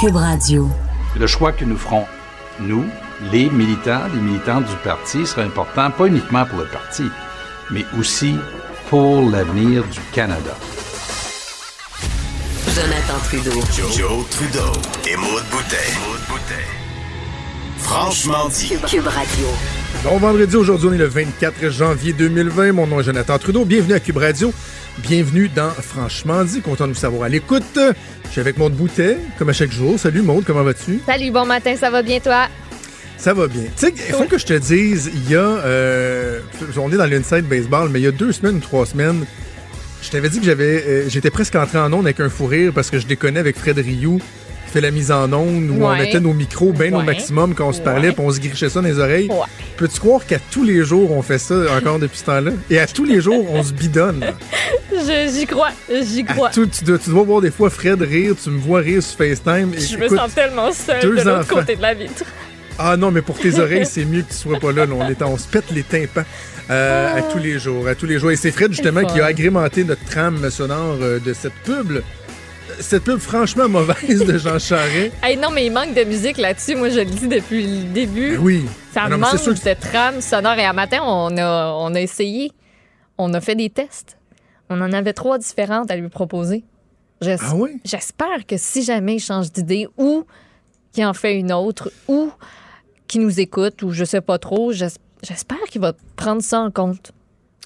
Cube Radio. Le choix que nous ferons, nous, les militants, les militants du parti, sera important, pas uniquement pour le parti, mais aussi pour l'avenir du Canada. Jonathan Trudeau. Joe, Trudeau et Maude Boutet. Franchement dit. Cube Radio. Bon vendredi, aujourd'hui on est le 24 janvier 2020. Mon nom est Jonathan Trudeau. Bienvenue à Cube Radio. Bienvenue dans Franchement dit. Content de vous savoir à l'écoute. Je suis avec Maude Boutet, comme à chaque jour. Salut Maude, comment vas-tu? Salut, bon matin, ça va bien toi? Ça va bien. Tu sais, il faut que je te dise, il y a. Euh, on est dans l'inside baseball, mais il y a deux semaines ou trois semaines, je t'avais dit que j'avais. euh, j'étais presque entré en onde avec un fou rire parce que je déconnais avec Fred Rioux qui fait la mise en onde où on mettait nos micros bien au maximum quand on se parlait puis on se grichait ça dans les oreilles. Peux-tu croire qu'à tous les jours on fait ça encore depuis ce temps-là? Et à tous les jours on se bidonne. Je- J'y crois, j'y À crois. tout- tu, dois, tu dois voir des fois Fred rire, tu me vois rire sur FaceTime. Et Je me sens tellement seule deux de l'autre côté de la vitre. Ah non, mais pour tes oreilles, c'est mieux que tu sois pas là. là. On, est, on se pète les tympans euh, Oh. à tous les jours. À tous les jours. Et c'est Fred, justement, qui a agrémenté notre trame sonore euh, de cette pub. Cette pub franchement mauvaise de Jean Charest. Hey, non, mais il manque de musique là-dessus. Moi, je le dis depuis le début. Ben oui. Ça non, manque sûr que- de trame sonore. Et un matin, on a, on a essayé. On a fait des tests. On en avait trois différentes à lui proposer. J'es- Ah oui? J'espère que si jamais il change d'idée ou qu'il en fait une autre ou qu'il nous écoute ou je sais pas trop, j'es- j'espère qu'il va prendre ça en compte.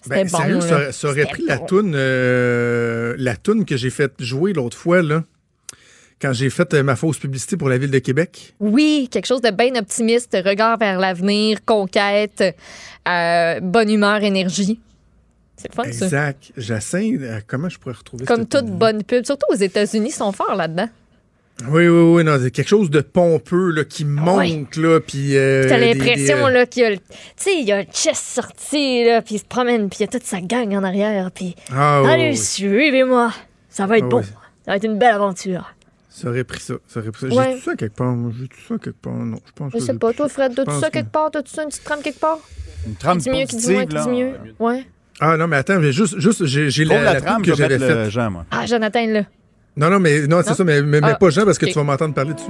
C'était Ben, bon. sérieux, là. ça, aurait- ça pris la toune, euh, la toune que j'ai fait jouer l'autre fois, là, quand j'ai fait euh, ma fausse publicité pour la ville de Québec. Oui, quelque chose de bien optimiste, regard vers l'avenir, conquête, euh, bonne humeur, énergie. C'est le fun, ça. Exact. Euh, comment je pourrais retrouver Comme cette toute bonne pub. Surtout aux États-Unis, ils sont forts là-dedans. Oui, oui, oui. Non, c'est quelque chose de pompeux là, qui monte, là, puis... euh, T'as l'impression des, euh, là qu'il y a, le- tu sais, il y a un chest sorti là, puis il se promène, puis il y a toute sa gang en arrière, puis Ah, oui, allez, oui. suivez-moi, ça va être Ah, bon, oui. ça va être une belle aventure. Ça aurait pris ça. ça, aurait pris ça. Ouais. J'ai tout ça quelque part. moi. J'ai tout ça quelque part. Non, je pense Je que sais pas, toi Fred, t'as-tu pense ça que- quelque part, t'as-tu ça une petite trame quelque part? Une trame Qui dit mieux, qui dit moins, qui dit mieux? Ouais. Ah non, mais attends, j'ai juste, juste j'ai, la, la, la trame que j'avais faite. Ah, Jonathan, là. Non, non, mais non, c'est ça, mais, mais, mais Ah, pas Jean parce que tu vas m'entendre parler dessus.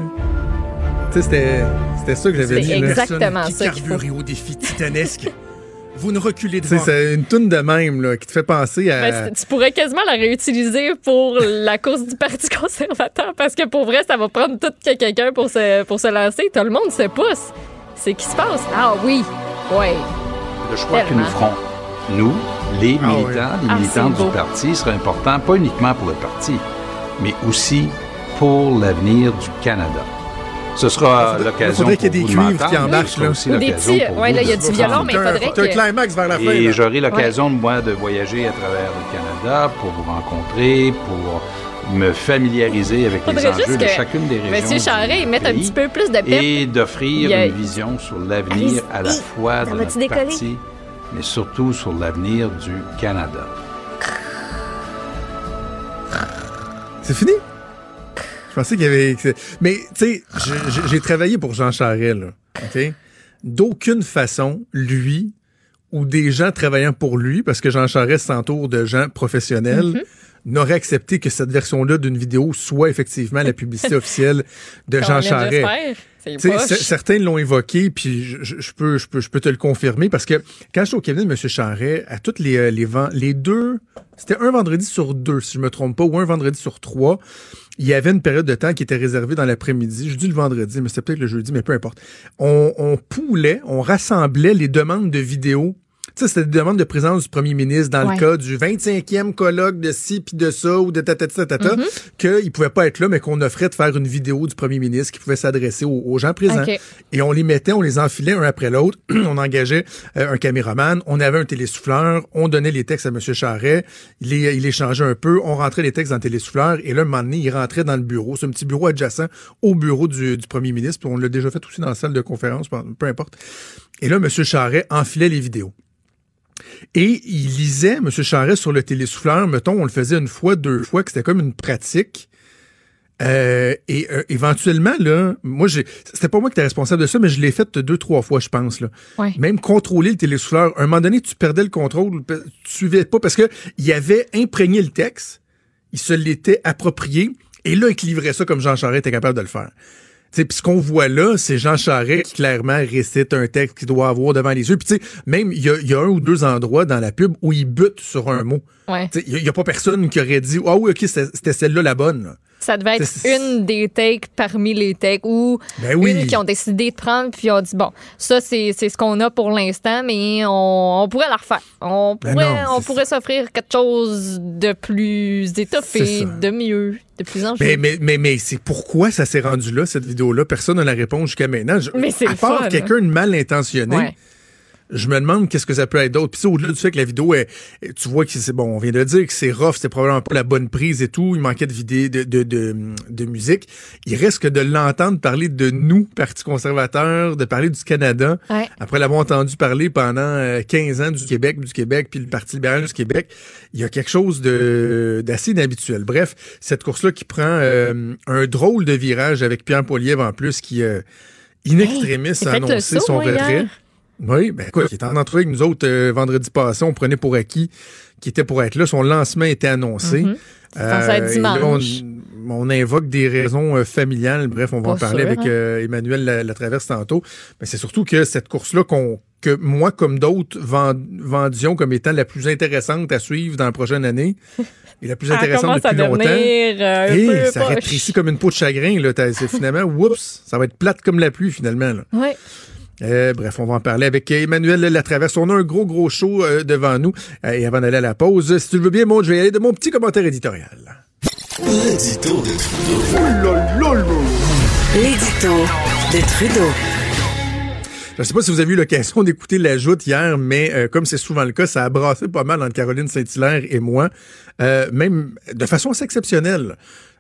Tu sais, c'était, c'était ça que j'avais dit. exactement Qui ça qu'il faut. carbure au défi titanesque. Vous ne reculez devant. C'est une toune de même là, qui te fait penser à. Ben, tu pourrais quasiment la réutiliser pour la course du Parti conservateur parce que pour vrai, ça va prendre tout que quelqu'un pour se, pour se lancer. Tout le monde se pousse. C'est qui se passe? Ah oui, ouais. Le choix que nous ferons, nous, les Ah militants, les Ah, militants du parti, sera important, pas uniquement pour le parti, mais aussi pour l'avenir du Canada. Ce sera Il l'occasion faudrait qu'il y ait pour des vous de cuivres qui sera là. aussi Ou des l'occasion petits- pour ouais, vous là, il y a de du violon, mais il faudrait un climax vers la fin. Et j'aurai l'occasion, moi, de voyager à travers le Canada pour vous rencontrer, pour me familiariser avec les enjeux de chacune des régions. Monsieur du Charret, mette un petit peu plus de pep. Et d'offrir une vision sur l'avenir à la fois de notre parti, mais surtout sur l'avenir du Canada. C'est fini? Je pensais qu'il y avait. Mais, tu sais, j'ai travaillé pour Jean Charest, là. D'aucune façon, lui ou des gens travaillant pour lui, parce que Jean Charest s'entoure de gens professionnels, Mm-hmm. N'aurait accepté que cette version-là d'une vidéo soit effectivement la publicité officielle de Jean Charest. certains l'ont évoqué, puis je, je- je peux, je, peux, je peux te le confirmer, parce que quand j'étais au cabinet de M. Charret, à toutes les, euh, les, les deux, c'était un vendredi sur deux, si je me trompe pas, ou un vendredi sur trois, il y avait une période de temps qui était réservée dans l'après-midi. Je dis le vendredi, mais c'était peut-être le jeudi, mais peu importe. On, on poulait, on rassemblait les demandes de vidéos. Sais, c'était des demandes de présence du premier ministre dans Ouais. le cas du 25e colloque de ci puis de ça ou de tatata tatata, qu'il pouvait pas être là, mais qu'on offrait de faire une vidéo du premier ministre qui pouvait s'adresser aux, aux gens présents. Et on les mettait, on les enfilait un après l'autre. on engageait euh, un caméraman, on avait un télésouffleur, on donnait les textes à M. Charret, il, les- il échangeait un peu, on rentrait les textes dans le télésouffleur, et là, un moment donné, il rentrait dans le bureau. C'est un petit bureau adjacent au bureau du, du premier ministre, puis on l'a déjà fait aussi dans la salle de conférence, peu importe. Et là, M. Charret enfilait les vidéos. Et il lisait, M. Charest, sur le télésouffleur, mettons, on le faisait une fois, deux fois, que c'était comme une pratique. Euh, et euh, éventuellement, là, moi, c'était pas moi qui étais responsable de ça, mais je l'ai fait deux, trois fois, je pense. Là. Ouais. Même contrôler le télésouffleur. À un moment donné, tu perdais le contrôle, tu suivais pas, parce que il avait imprégné le texte, il se l'était approprié, Et là, équilibrer ça comme Jean Charest était capable de le faire. Puis ce qu'on voit là, c'est Jean Charest qui clairement récite un texte qu'il doit avoir devant les yeux. Puis tu sais, même il y a, y a, un ou deux endroits dans la pub où il bute sur un mot. Ouais. Il n'y a, pas personne qui aurait dit Ah oui, ok, c'était celle-là la bonne. Ça devait être une des takes parmi les takes ou ben oui. une qui ont décidé de prendre puis ont dit bon, ça c'est ce qu'on a pour l'instant, mais on, on, pourrait la refaire. On pourrait, Ben non, on pourrait s'offrir quelque chose de plus étoffé, de mieux, de plus enjoué. Mais, mais, mais, mais c'est pourquoi ça s'est rendu là, cette vidéo-là? Personne n'a la réponse jusqu'à maintenant. Je- Mais c'est à part quelqu'un de mal intentionné, Ouais. Je me demande qu'est-ce que ça peut être d'autre. Puis c'est au-delà du fait que la vidéo est, tu vois que c'est bon, on vient de le dire que c'est rough, c'était probablement pas la bonne prise et tout, il manquait de vidéo, de, de, de, de musique. Il reste que de l'entendre parler de nous, Parti conservateur, de parler du Canada, Ouais. après l'avoir entendu parler pendant euh, 15 ans du Québec, du Québec, puis le Parti libéral du Québec, il y a quelque chose de d'assez inhabituel. Bref, cette course-là qui prend euh, un drôle de virage avec Pierre Poilievre en plus, qui euh, in extremis j'ai a annoncé saut, son retrait. Oui, ben écoute, il était en entrevue avec nous autres euh, vendredi passé. On prenait pour acquis qui était pour être là. Son lancement était annoncé. Mhm. et là, on, invoque des raisons euh, familiales. Bref, on va Pas en parler sûr, avec hein. euh, Emmanuel La, Latraverse tantôt. Mais c'est surtout que cette course-là qu'on que moi, comme d'autres, vend- vendions comme étant la plus intéressante à suivre dans la prochaine année et la plus Ça intéressante depuis longtemps. euh, Et peu ça poche. rétrécit comme une peau de chagrin. Là, finalement, oups, ça va être plate comme la pluie finalement. Là. Ouais. Euh, bref, on va en parler avec Emmanuel Latraverse. On a un gros, gros show euh, devant nous. Euh, et avant d'aller à la pause, si tu le veux bien, moi, je vais y aller de mon petit commentaire éditorial. L'édito de Trudeau. L'édito de Trudeau. Je ne sais pas si vous avez eu l'occasion d'écouter la joute hier, mais euh, comme c'est souvent le cas, ça a brassé pas mal entre Caroline Saint-Hilaire et moi, euh, même de façon assez exceptionnelle.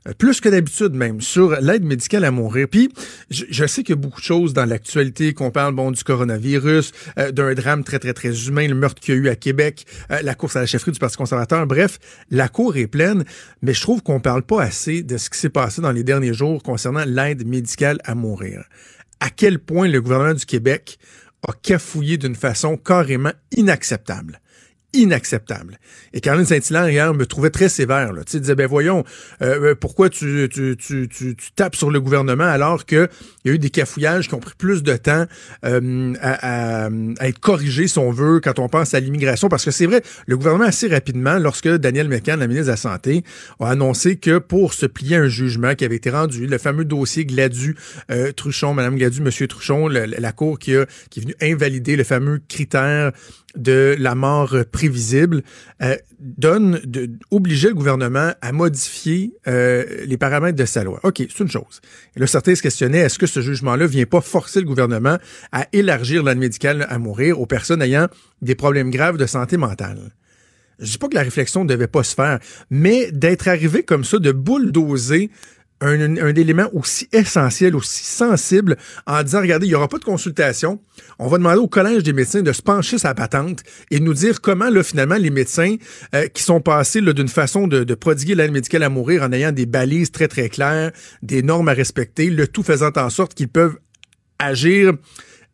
Euh, Plus que d'habitude même, sur l'aide médicale à mourir. Puis, je, sais qu'il y a beaucoup de choses dans l'actualité, qu'on parle bon du coronavirus, euh, d'un drame très, très, très humain, le meurtre qu'il y a eu à Québec, euh, la course à la chefferie du Parti conservateur. Bref, la cour est pleine, mais je trouve qu'on parle pas assez de ce qui s'est passé dans les derniers jours concernant l'aide médicale à mourir à quel point le gouvernement du Québec a cafouillé d'une façon carrément inacceptable. Inacceptable. Et Caroline Saint-Hilaire, hier, me trouvait très sévère. Là. Tu sais, disait, ben voyons, euh, euh, pourquoi tu, tu, tu, tu, tapes sur le gouvernement alors qu'il y a eu des cafouillages qui ont pris plus de temps euh, à, être corrigés, si on veut, quand on pense à l'immigration. Parce que c'est vrai, le gouvernement, assez rapidement, lorsque Daniel Mécan, la ministre de la Santé, a annoncé que pour se plier un jugement qui avait été rendu, le fameux dossier Gladu, euh, Truchon, Madame Gladu, Monsieur Truchon, la Cour qui, a, qui est venue invalider le fameux critère de la mort prévisible, euh, donne, de, obligeait le gouvernement à modifier euh, les paramètres de sa loi. OK, c'est une chose. Et là, certains se questionnaient, est-ce que ce jugement-là vient pas forcer le gouvernement à élargir l'aide médicale à mourir aux personnes ayant des problèmes graves de santé mentale? Je dis pas que la réflexion ne devait pas se faire, mais d'être arrivé comme ça, de bulldozer un, élément aussi essentiel, aussi sensible, en disant, regardez, il n'y aura pas de consultation. On va demander au Collège des médecins de se pencher sa patente et nous dire comment, finalement, les médecins euh, qui sont passés d'une façon de, de prodiguer l'aide médicale à mourir en ayant des balises très, très claires, des normes à respecter, le tout faisant en sorte qu'ils peuvent agir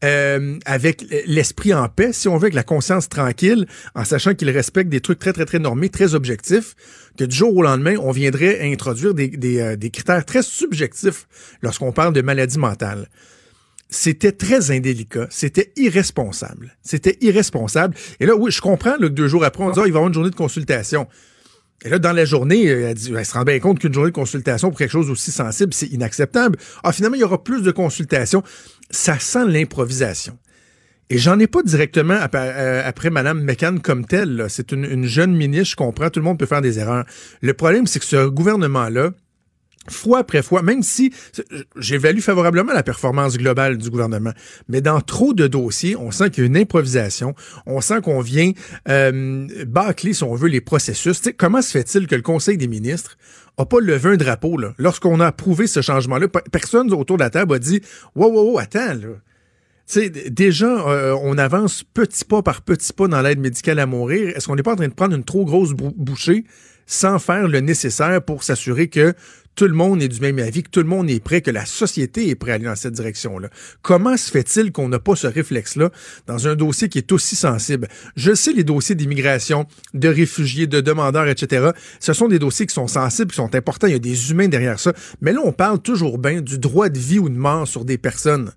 euh, avec l'esprit en paix, si on veut, avec la conscience tranquille, en sachant qu'ils respectent des trucs très, très, très normés, très objectifs, que du jour au lendemain, on viendrait introduire euh, des critères très subjectifs lorsqu'on parle de maladie mentale. C'était très indélicat, c'était irresponsable. C'était irresponsable. Et là, oui, je comprends que deux jours après, on dit, Ah, il va avoir une journée de consultation. Et là, dans la journée, euh, elle, se rend bien compte qu'une journée de consultation pour quelque chose aussi sensible, c'est inacceptable. Ah, finalement, il y aura plus de consultations. Ça sent l'improvisation. Et j'en ai pas directement après, euh, après Mme McCann comme telle. C'est une, une jeune ministre, je comprends, tout le monde peut faire des erreurs. Le problème, c'est que ce gouvernement-là, fois après fois, même si j'évalue favorablement la performance globale du gouvernement, mais dans trop de dossiers, on sent qu'il y a une improvisation, on sent qu'on vient euh, bâcler, si on veut, les processus. Comment se fait-il que le Conseil des ministres a pas levé un drapeau lorsqu'on a approuvé ce changement-là? Pe- Personne autour de la table a dit « Wow, wow, wow, attends, là. » Tu sais, d- déjà, euh, on avance petit pas par petit pas dans l'aide médicale à mourir. Est-ce qu'on n'est pas en train de prendre une trop grosse bou- bouchée? sans faire le nécessaire pour s'assurer que tout le monde est du même avis, que tout le monde est prêt, que la société est prête à aller dans cette direction-là. Comment se fait-il qu'on n'a pas ce réflexe-là dans un dossier qui est aussi sensible? Je sais les dossiers d'immigration, de réfugiés, de demandeurs, etc. Ce sont des dossiers qui sont sensibles, qui sont importants. Il y a des humains derrière ça. Mais là, on parle toujours bien du droit de vie ou de mort sur des personnes.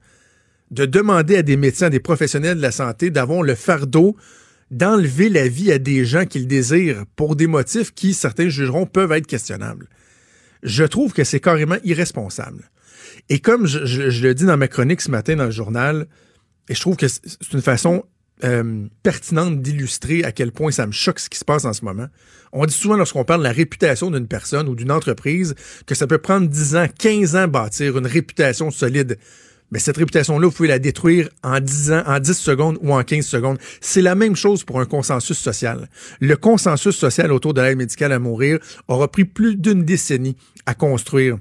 De demander à des médecins, à des professionnels de la santé d'avoir le fardeau d'enlever la vie à des gens qu'ils désirent pour des motifs qui, certains jugeront, peuvent être questionnables je trouve que c'est carrément irresponsable. Et comme je, le dis dans ma chronique ce matin dans le journal, et je trouve que c'est une façon euh, pertinente d'illustrer à quel point ça me choque ce qui se passe en ce moment. On dit souvent lorsqu'on parle de la réputation d'une personne ou d'une entreprise que ça peut prendre 10 ans, 15 ans bâtir une réputation solide. Mais cette réputation-là, vous pouvez la détruire en 10 ans, en 10 secondes ou en 15 secondes. C'est la même chose pour un consensus social. Le consensus social autour de l'aide médicale à mourir aura pris plus d'une décennie à construire.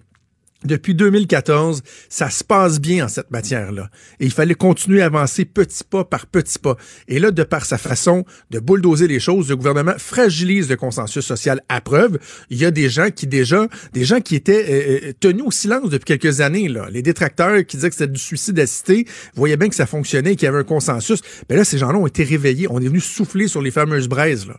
Depuis 2014, ça se passe bien en cette matière-là. Et il fallait continuer à avancer petit pas par petit pas. Et là, de par sa façon de bulldozer les choses, le gouvernement fragilise le consensus social à preuve. Il y a des gens qui déjà, des gens qui étaient euh, euh, tenus au silence depuis quelques années, là. Les détracteurs qui disaient que c'était du suicide assisté, voyaient bien que ça fonctionnait, qu'il y avait un consensus. Mais là, ces gens-là ont été réveillés. On est venu souffler sur les fameuses braises, là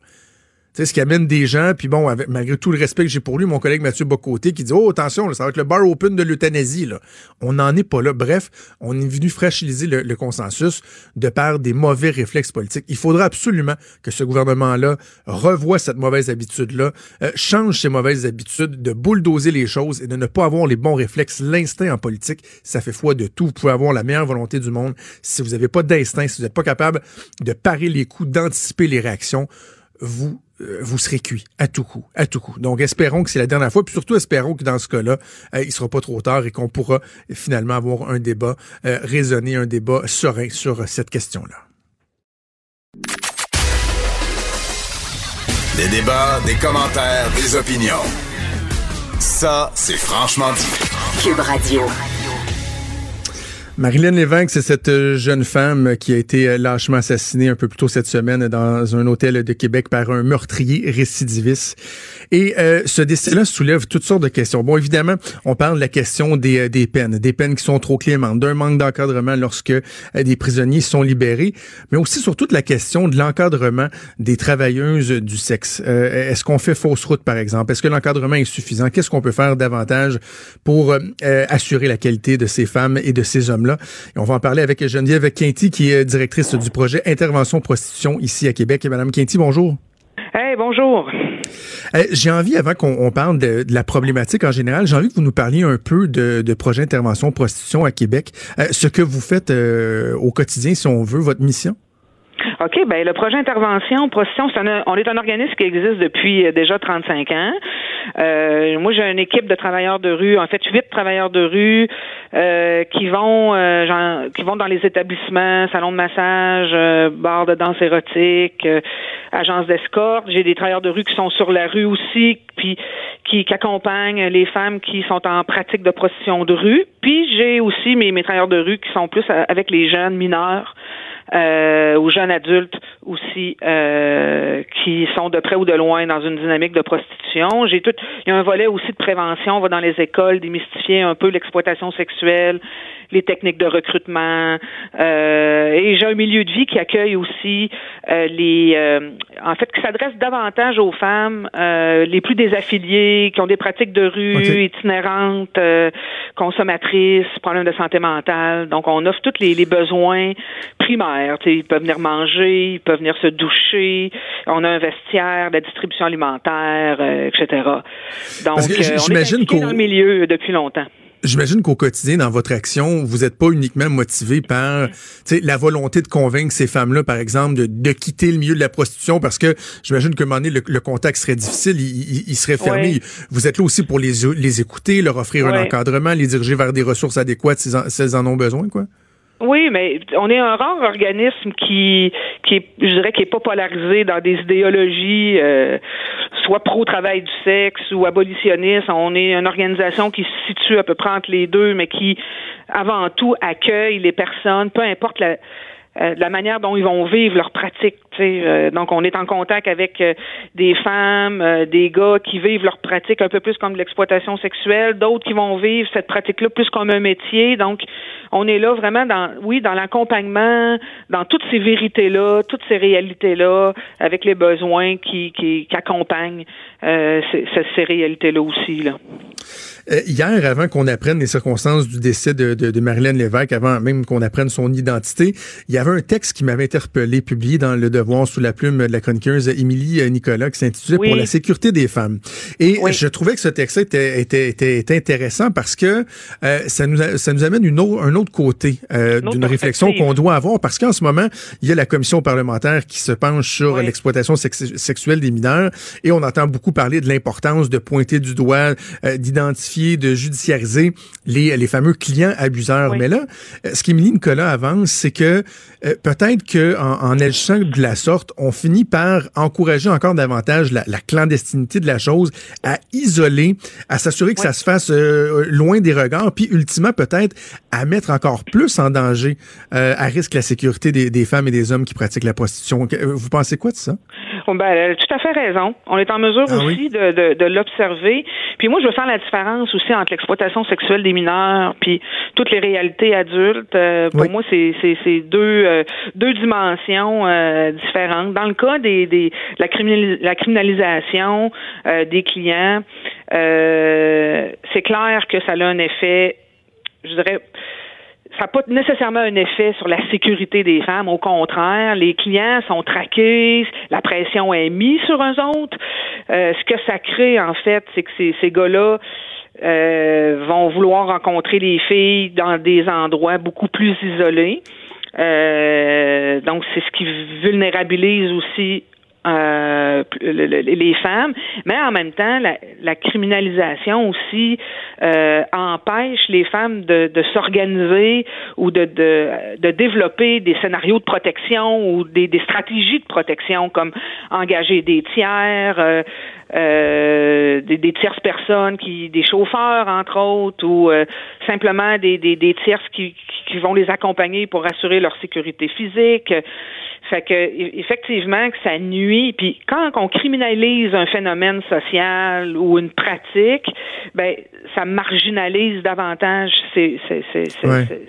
sais, ce qui amène des gens, puis bon, avec, malgré tout le respect que j'ai pour lui, mon collègue Mathieu Bocoté qui dit Oh, attention, ça va être le bar open de l'euthanasie. Là. On n'en est pas là. Bref, on est venu fragiliser le, consensus de par des mauvais réflexes politiques. Il faudra absolument que ce gouvernement-là revoie cette mauvaise habitude-là, euh, change ses mauvaises habitudes de bulldozer les choses et de ne pas avoir les bons réflexes. L'instinct en politique, ça fait foi de tout. Vous pouvez avoir la meilleure volonté du monde. Si vous n'avez pas d'instinct, si vous n'êtes pas capable de parer les coups, d'anticiper les réactions, vous vous serez cuit à tout coup, à tout coup. Donc, espérons que c'est la dernière fois, puis surtout espérons que dans ce cas-là, euh, il sera pas trop tard et qu'on pourra finalement avoir un débat euh, raisonné, un débat serein sur cette question-là. Des débats, des commentaires, des opinions. Ça, c'est franchement dit. Cube Radio. Marilyn Lévesque, c'est cette euh, jeune femme qui a été euh, lâchement assassinée un peu plus tôt cette semaine dans un hôtel de Québec par un meurtrier récidiviste. Et euh, ce décès-là soulève toutes sortes de questions. Bon, évidemment, on parle de la question des, des peines, des peines qui sont trop clémentes, d'un manque d'encadrement lorsque des prisonniers sont libérés, mais aussi surtout de la question de l'encadrement des travailleuses du sexe. Est-ce qu'on fait fausse route, par exemple? Est-ce que l'encadrement est suffisant? Qu'est-ce qu'on peut faire davantage pour assurer la qualité de ces femmes et de ces hommes-là? Et on va en parler avec Geneviève Quinty, qui est directrice du projet Intervention Prostitution ici à Québec. Et Madame Quinty, bonjour. Hey, bonjour. J'ai envie, avant qu'on parle de, la problématique en général, j'ai envie que vous nous parliez un peu de, projet Intervention Prostitution à Québec. Euh, ce que vous faites euh, au quotidien, si on veut, votre mission? OK, ben le projet intervention, prostitution, c'est on est un organisme qui existe depuis euh, déjà 35 ans. Euh, moi, j'ai une équipe de travailleurs de rue, en fait, huit travailleurs de rue euh, qui vont euh, qui vont dans les établissements, salons de massage, euh, bars de danse érotique, agences d'escorte. J'ai des travailleurs de rue qui sont sur la rue aussi, puis qui, qui, accompagnent les femmes qui sont en pratique de prostitution de rue. Puis j'ai aussi mes, mes travailleurs de rue qui sont plus avec les jeunes mineurs euh, aux jeunes adultes aussi euh, qui sont de près ou de loin dans une dynamique de prostitution. J'ai tout. Il y a un volet aussi de prévention. On va dans les écoles démystifier un peu l'exploitation sexuelle, les techniques de recrutement. Euh, et j'ai un milieu de vie qui accueille aussi euh, les, euh, en fait, qui s'adresse davantage aux femmes les plus désaffiliées, qui ont des pratiques de rue itinérantes, consommatrices, problèmes de santé mentale. Donc, on offre tous les, les besoins primaires. ils peuvent venir manger, ils peuvent venir se doucher. On a un vestiaire, la distribution alimentaire, etc. Donc, on est dans le milieu depuis longtemps. J'imagine qu'au quotidien, dans votre action, vous n'êtes pas uniquement motivé par la volonté de convaincre ces femmes-là, par exemple, de, quitter le milieu de la prostitution parce que j'imagine qu'à un moment donné, le, contact serait difficile, il, serait fermé. Vous êtes là aussi pour les, les écouter, leur offrir un encadrement, les diriger vers des ressources adéquates si, elles en ont besoin, quoi. Oui, mais on est un rare organisme qui, qui est, je dirais, qui est pas polarisé dans des idéologies, euh, soit pro-travail du sexe ou abolitionniste. On est une organisation qui se situe à peu près entre les deux, mais qui, avant tout, accueille les personnes, peu importe la, euh, de la manière dont ils vont vivre leur pratique. Euh, donc, on est en contact avec euh, des femmes, des gars qui vivent leur pratique un peu plus comme de l'exploitation sexuelle, d'autres qui vont vivre cette pratique-là plus comme un métier. Donc, on est là vraiment dans, oui, dans l'accompagnement, dans toutes ces vérités-là, toutes ces réalités-là, avec les besoins qui, qui, qui accompagnent ces, ces réalités-là aussi. Là. Euh, hier, avant qu'on apprenne les circonstances du décès de, de, de Marilyn Lévesque, avant même qu'on apprenne son identité, il y avait un texte qui m'avait interpellé, publié dans Le Devoir sous la plume de la chroniqueuse Émilie Nicolas, qui s'intitulait Pour la sécurité des femmes. Et je trouvais que ce texte était, était, était, intéressant parce que euh, ça, nous ça nous amène une autre, un autre côté euh, d'une réflexion qu'on doit avoir parce qu'en ce moment, il y a la commission parlementaire qui se penche sur l'exploitation sexuelle des mineurs et on entend beaucoup parler de l'importance de pointer du doigt, d'identifier de judiciariser les, les fameux clients abuseurs. Mais là, euh, ce qu'Émilie Nicolas avance, c'est que euh, peut-être qu'en en, agissant de la sorte, on finit par encourager encore davantage la, clandestinité de la chose, à isoler, à s'assurer que ça se fasse euh, loin des regards, puis ultimement peut-être à mettre encore plus en danger, à risque la sécurité des, des, femmes et des hommes qui pratiquent la prostitution. Vous pensez quoi de ça? ben, elle a tout à fait raison. On est en mesure ah aussi de, de, de l'observer. Puis moi, je veux faire la différence aussi entre l'exploitation sexuelle des mineurs puis toutes les réalités adultes. Euh, pour moi, c'est c'est deux euh, deux dimensions euh, différentes. Dans le cas des, la, criminalisation des clients, c'est clair que ça a un effet, je dirais ça n'a pas nécessairement un effet sur la sécurité des femmes. Au contraire, les clients sont traqués, la pression est mise sur eux autres. Euh, ce que ça crée, en fait, c'est que ces, gars-là euh, vont vouloir rencontrer les filles dans des endroits beaucoup plus isolés. Euh, donc, c'est ce qui vulnérabilise aussi euh, les femmes, mais en même temps, la, criminalisation aussi euh, empêche les femmes de, s'organiser ou de, de, développer des scénarios de protection ou des, des stratégies de protection comme engager des tiers, euh, des, des, tierces personnes, qui, des chauffeurs entre autres, ou euh, simplement des, des, des tierces qui, qui vont les accompagner pour assurer leur sécurité physique. Fait que effectivement que ça nuit. Puis quand on criminalise un phénomène social ou une pratique, ben ça marginalise davantage ces, ces, ces,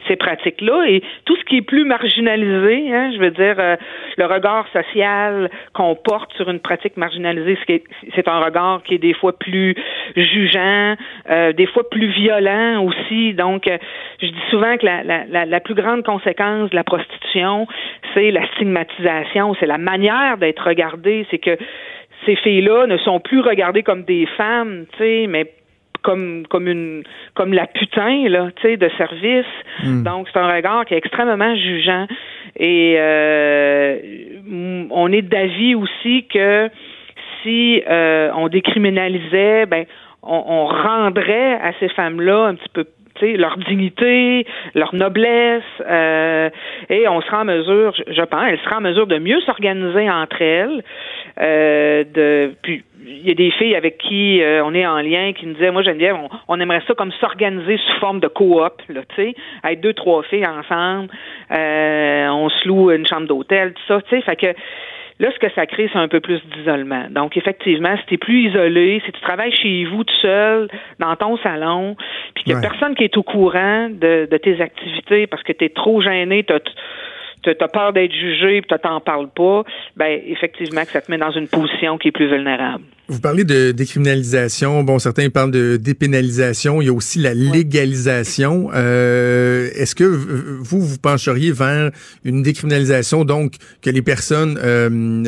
ces, pratiques-là. Et tout ce qui est plus marginalisé, hein, je veux dire, euh, le regard social qu'on porte sur une pratique marginalisée, c'est un regard qui est des fois plus jugeant, euh, des fois plus violent aussi. Donc, euh, je dis souvent que la, la, la plus grande conséquence de la prostitution, c'est la stigmatisation, c'est la manière d'être regardée, c'est que ces filles-là ne sont plus regardées comme des femmes, tu sais, mais comme comme une comme la putain là, tu sais, de service. Hmm. Donc c'est un regard qui est extrêmement jugeant et euh, on est d'avis aussi que si euh, on décriminalisait, ben on, on rendrait à ces femmes-là un petit peu leur dignité, leur noblesse, euh, et on sera en mesure, je pense, elle sera en mesure de mieux s'organiser entre elles. Euh, de, puis il y a des filles avec qui euh, on est en lien qui nous disaient, moi Geneviève, on, aimerait ça comme s'organiser sous forme de coop, là, tu sais, avec deux trois filles ensemble, on se loue une chambre d'hôtel, tout ça, tu sais, fait que Là, ce que ça crée, c'est un peu plus d'isolement. Donc, effectivement, si tu es plus isolé, si tu travailles chez vous tout seul, dans ton salon, puis qu'il n'y a personne qui est au courant de, de tes activités parce que tu es trop gêné, tu as peur d'être jugé, puis tu t'en parles pas, ben effectivement que ça te met dans une position qui est plus vulnérable. Vous parlez de décriminalisation. Bon, certains parlent de dépénalisation. Il y a aussi la légalisation. Euh, Est-ce que vous, vous pencheriez vers une décriminalisation, donc que les personnes euh,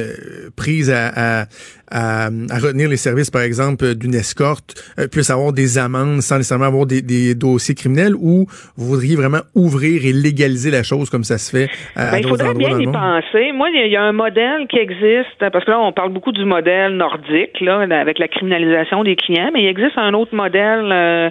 prises à, à, à, retenir les services, par exemple, d'une escorte, euh, puissent avoir des amendes sans nécessairement avoir des, des, dossiers criminels, ou vous voudriez vraiment ouvrir et légaliser la chose comme ça se fait à, ben, Il faudrait bien y penser. Moi, il y a un modèle qui existe, parce que là, on parle beaucoup du modèle nordique, là, avec la criminalisation des clients, mais il existe un autre modèle euh,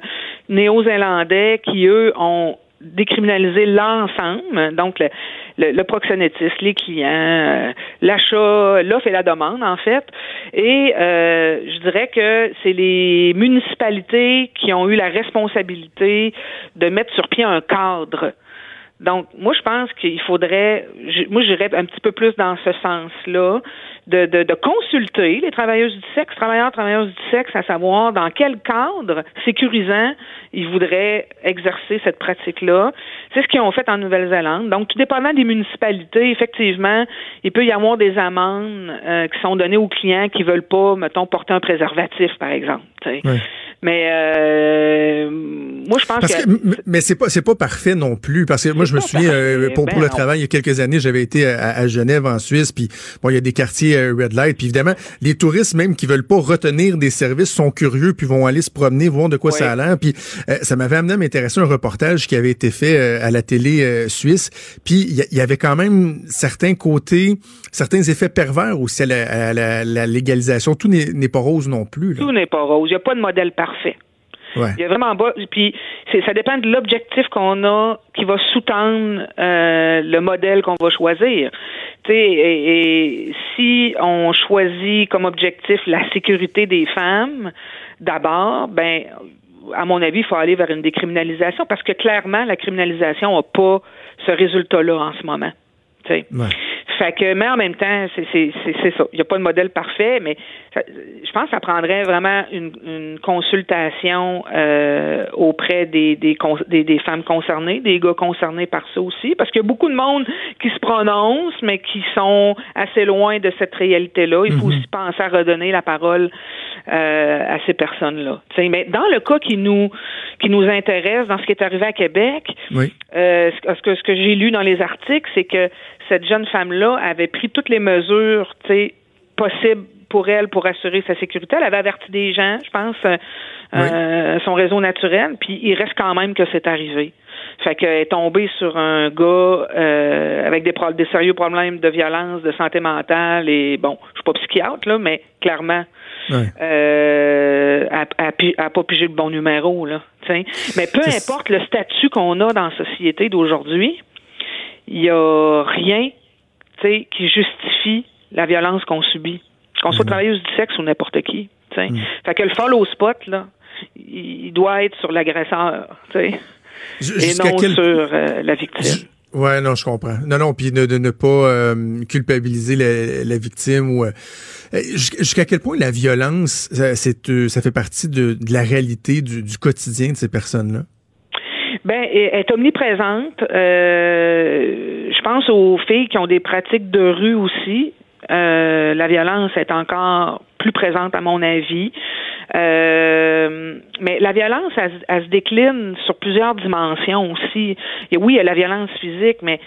néo-zélandais qui, eux, ont décriminalisé l'ensemble, donc le, le, proxénétisme, les clients, euh, l'achat, l'offre et la demande, en fait. Et euh, je dirais que c'est les municipalités qui ont eu la responsabilité de mettre sur pied un cadre Donc, moi, je pense qu'il faudrait, moi, j'irais un petit peu plus dans ce sens-là, de, de, de, consulter les travailleuses du sexe, travailleurs, travailleuses du sexe, à savoir dans quel cadre sécurisant ils voudraient exercer cette pratique-là. C'est ce qu'ils ont fait en Nouvelle-Zélande. Donc, tout dépendant des municipalités, effectivement, il peut y avoir des amendes euh, qui sont données aux clients qui veulent pas, mettons, porter un préservatif, par exemple. Mais euh, moi, je pense que, mais c'est pas c'est pas parfait non plus parce que moi je me souviens euh, pour pour le ben travail il y a quelques années j'avais été à, Genève en Suisse puis bon il y a des quartiers euh, red light puis évidemment les touristes même qui veulent pas retenir des services sont curieux puis vont aller se promener voir de quoi ça a l'air puis ça m'avait amené à m'intéresser un reportage qui avait été fait à la télé suisse puis il y, avait quand même certains côtés certains effets pervers aussi à la, légalisation. Tout n'est pas rose non plus tout n'est pas rose. Il y a pas de modèle parfait il y a vraiment pas. Puis ça dépend de l'objectif qu'on a qui va sous-tendre euh, le modèle qu'on va choisir. Et, et, si on choisit comme objectif la sécurité des femmes, d'abord, ben à mon avis, il faut aller vers une décriminalisation parce que clairement, la criminalisation n'a pas ce résultat-là en ce moment. Ouais. Fait que, mais en même temps, c'est ça. Il n'y a pas de modèle parfait, mais je pense que ça prendrait vraiment une, une consultation euh, auprès des, des, des, femmes concernées, des gars concernés par ça aussi, parce qu'il y a beaucoup de monde qui se prononce, mais qui sont assez loin de cette réalité-là. Il faut mm-hmm. aussi penser à redonner la parole euh, à ces personnes-là. Mais dans le cas qui nous qui nous intéresse, dans ce qui est arrivé à Québec, euh, ce que ce que j'ai lu dans les articles, c'est que cette jeune femme-là avait pris toutes les mesures possibles pour elle pour assurer sa sécurité. Elle avait averti des gens, je pense, euh, euh, son réseau naturel, puis il reste quand même que c'est arrivé. Fait qu'elle est tombée sur un gars euh, avec des, des sérieux problèmes de violence, de santé mentale et bon, je suis pas psychiatre là, mais clairement, euh, elle, a pas pigé le bon numéro là. Mais peu importe le statut qu'on a dans la société d'aujourd'hui, il n'y a rien qui justifie la violence qu'on subit. Qu'on soit mm. travailleuse du sexe ou n'importe qui. Mm. Fait que le follow spot, là, il doit être sur l'agresseur, et non sur euh, la victime. Ouais, non, je comprends. Non, non, puis de, ne pas euh, culpabiliser la, victime ou euh, jusqu'à quel point la violence, c'est ça fait partie de, la réalité du quotidien de ces personnes-là? Ben, est omniprésente. Euh, je pense aux filles qui ont des pratiques de rue aussi. Euh, la violence est encore plus présente à mon avis. Euh, mais la violence, elle, se décline sur plusieurs dimensions aussi. Et oui, il y a la violence physique, mais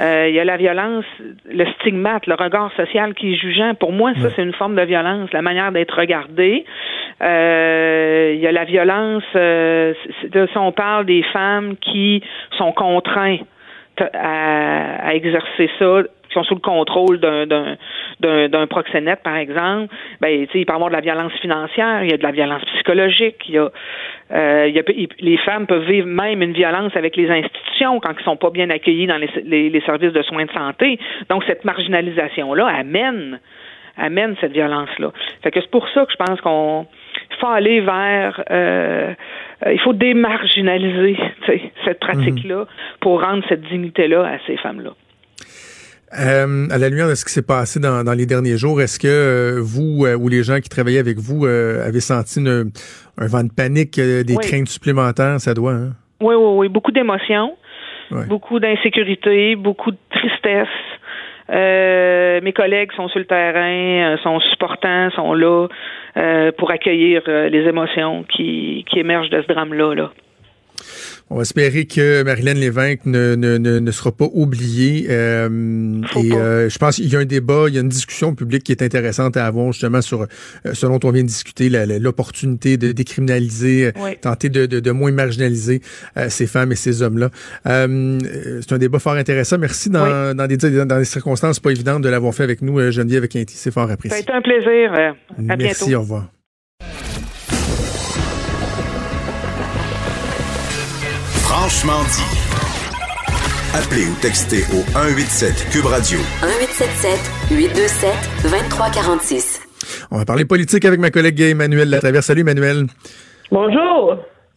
euh, il y a la violence, le stigmate, le regard social qui est jugeant. Pour moi, ça, c'est une forme de violence, la manière d'être regardé. Euh, il y a la violence, euh, si on parle des femmes qui sont contraintes à, à exercer ça qui sont sous le contrôle d'un d'un d'un proxénète, par exemple, ben, il peut y avoir de la violence financière, il y a de la violence psychologique, il y a, euh, il y a les femmes peuvent vivre même une violence avec les institutions quand ils sont pas bien accueillis dans les, les, services de soins de santé. Donc cette marginalisation-là amène amène cette violence-là. Fait que c'est pour ça que je pense qu'on faut aller vers euh, euh il faut démarginaliser cette pratique-là pour rendre cette dignité-là à ces femmes-là. Euh, à la lumière de ce qui s'est passé dans, dans, les derniers jours, est-ce que euh, vous euh, ou les gens qui travaillaient avec vous euh, avez senti une, un vent de panique, des craintes supplémentaires? Ça doit, hein? Oui, oui, oui. Beaucoup d'émotions, beaucoup d'insécurité, beaucoup de tristesse. mes collègues sont sur le terrain, sont supportants, sont là pour accueillir les émotions qui, qui émergent de ce drame-là. Là. On va espérer que Marilyn Lévesque ne, ne, ne, sera pas oubliée. Euh, et euh, je pense qu'il y a un débat, il y a une discussion publique qui est intéressante à avoir justement sur euh, ce dont on vient de discuter, l'opportunité de décriminaliser, tenter de, de, de, moins marginaliser ces femmes et ces hommes-là. c'est un débat fort intéressant. Merci dans, dans, des, dans des circonstances pas évidentes de l'avoir fait avec nous, Geneviève Quinty. C'est fort apprécié. Ça a été un plaisir. À Merci, au revoir. Franchement dit. Appelez ou textez au 187 Cube Radio. 1877 827 2346. On va parler politique avec ma collègue Emmanuel Latraverse. Salut Emmanuel. Bonjour.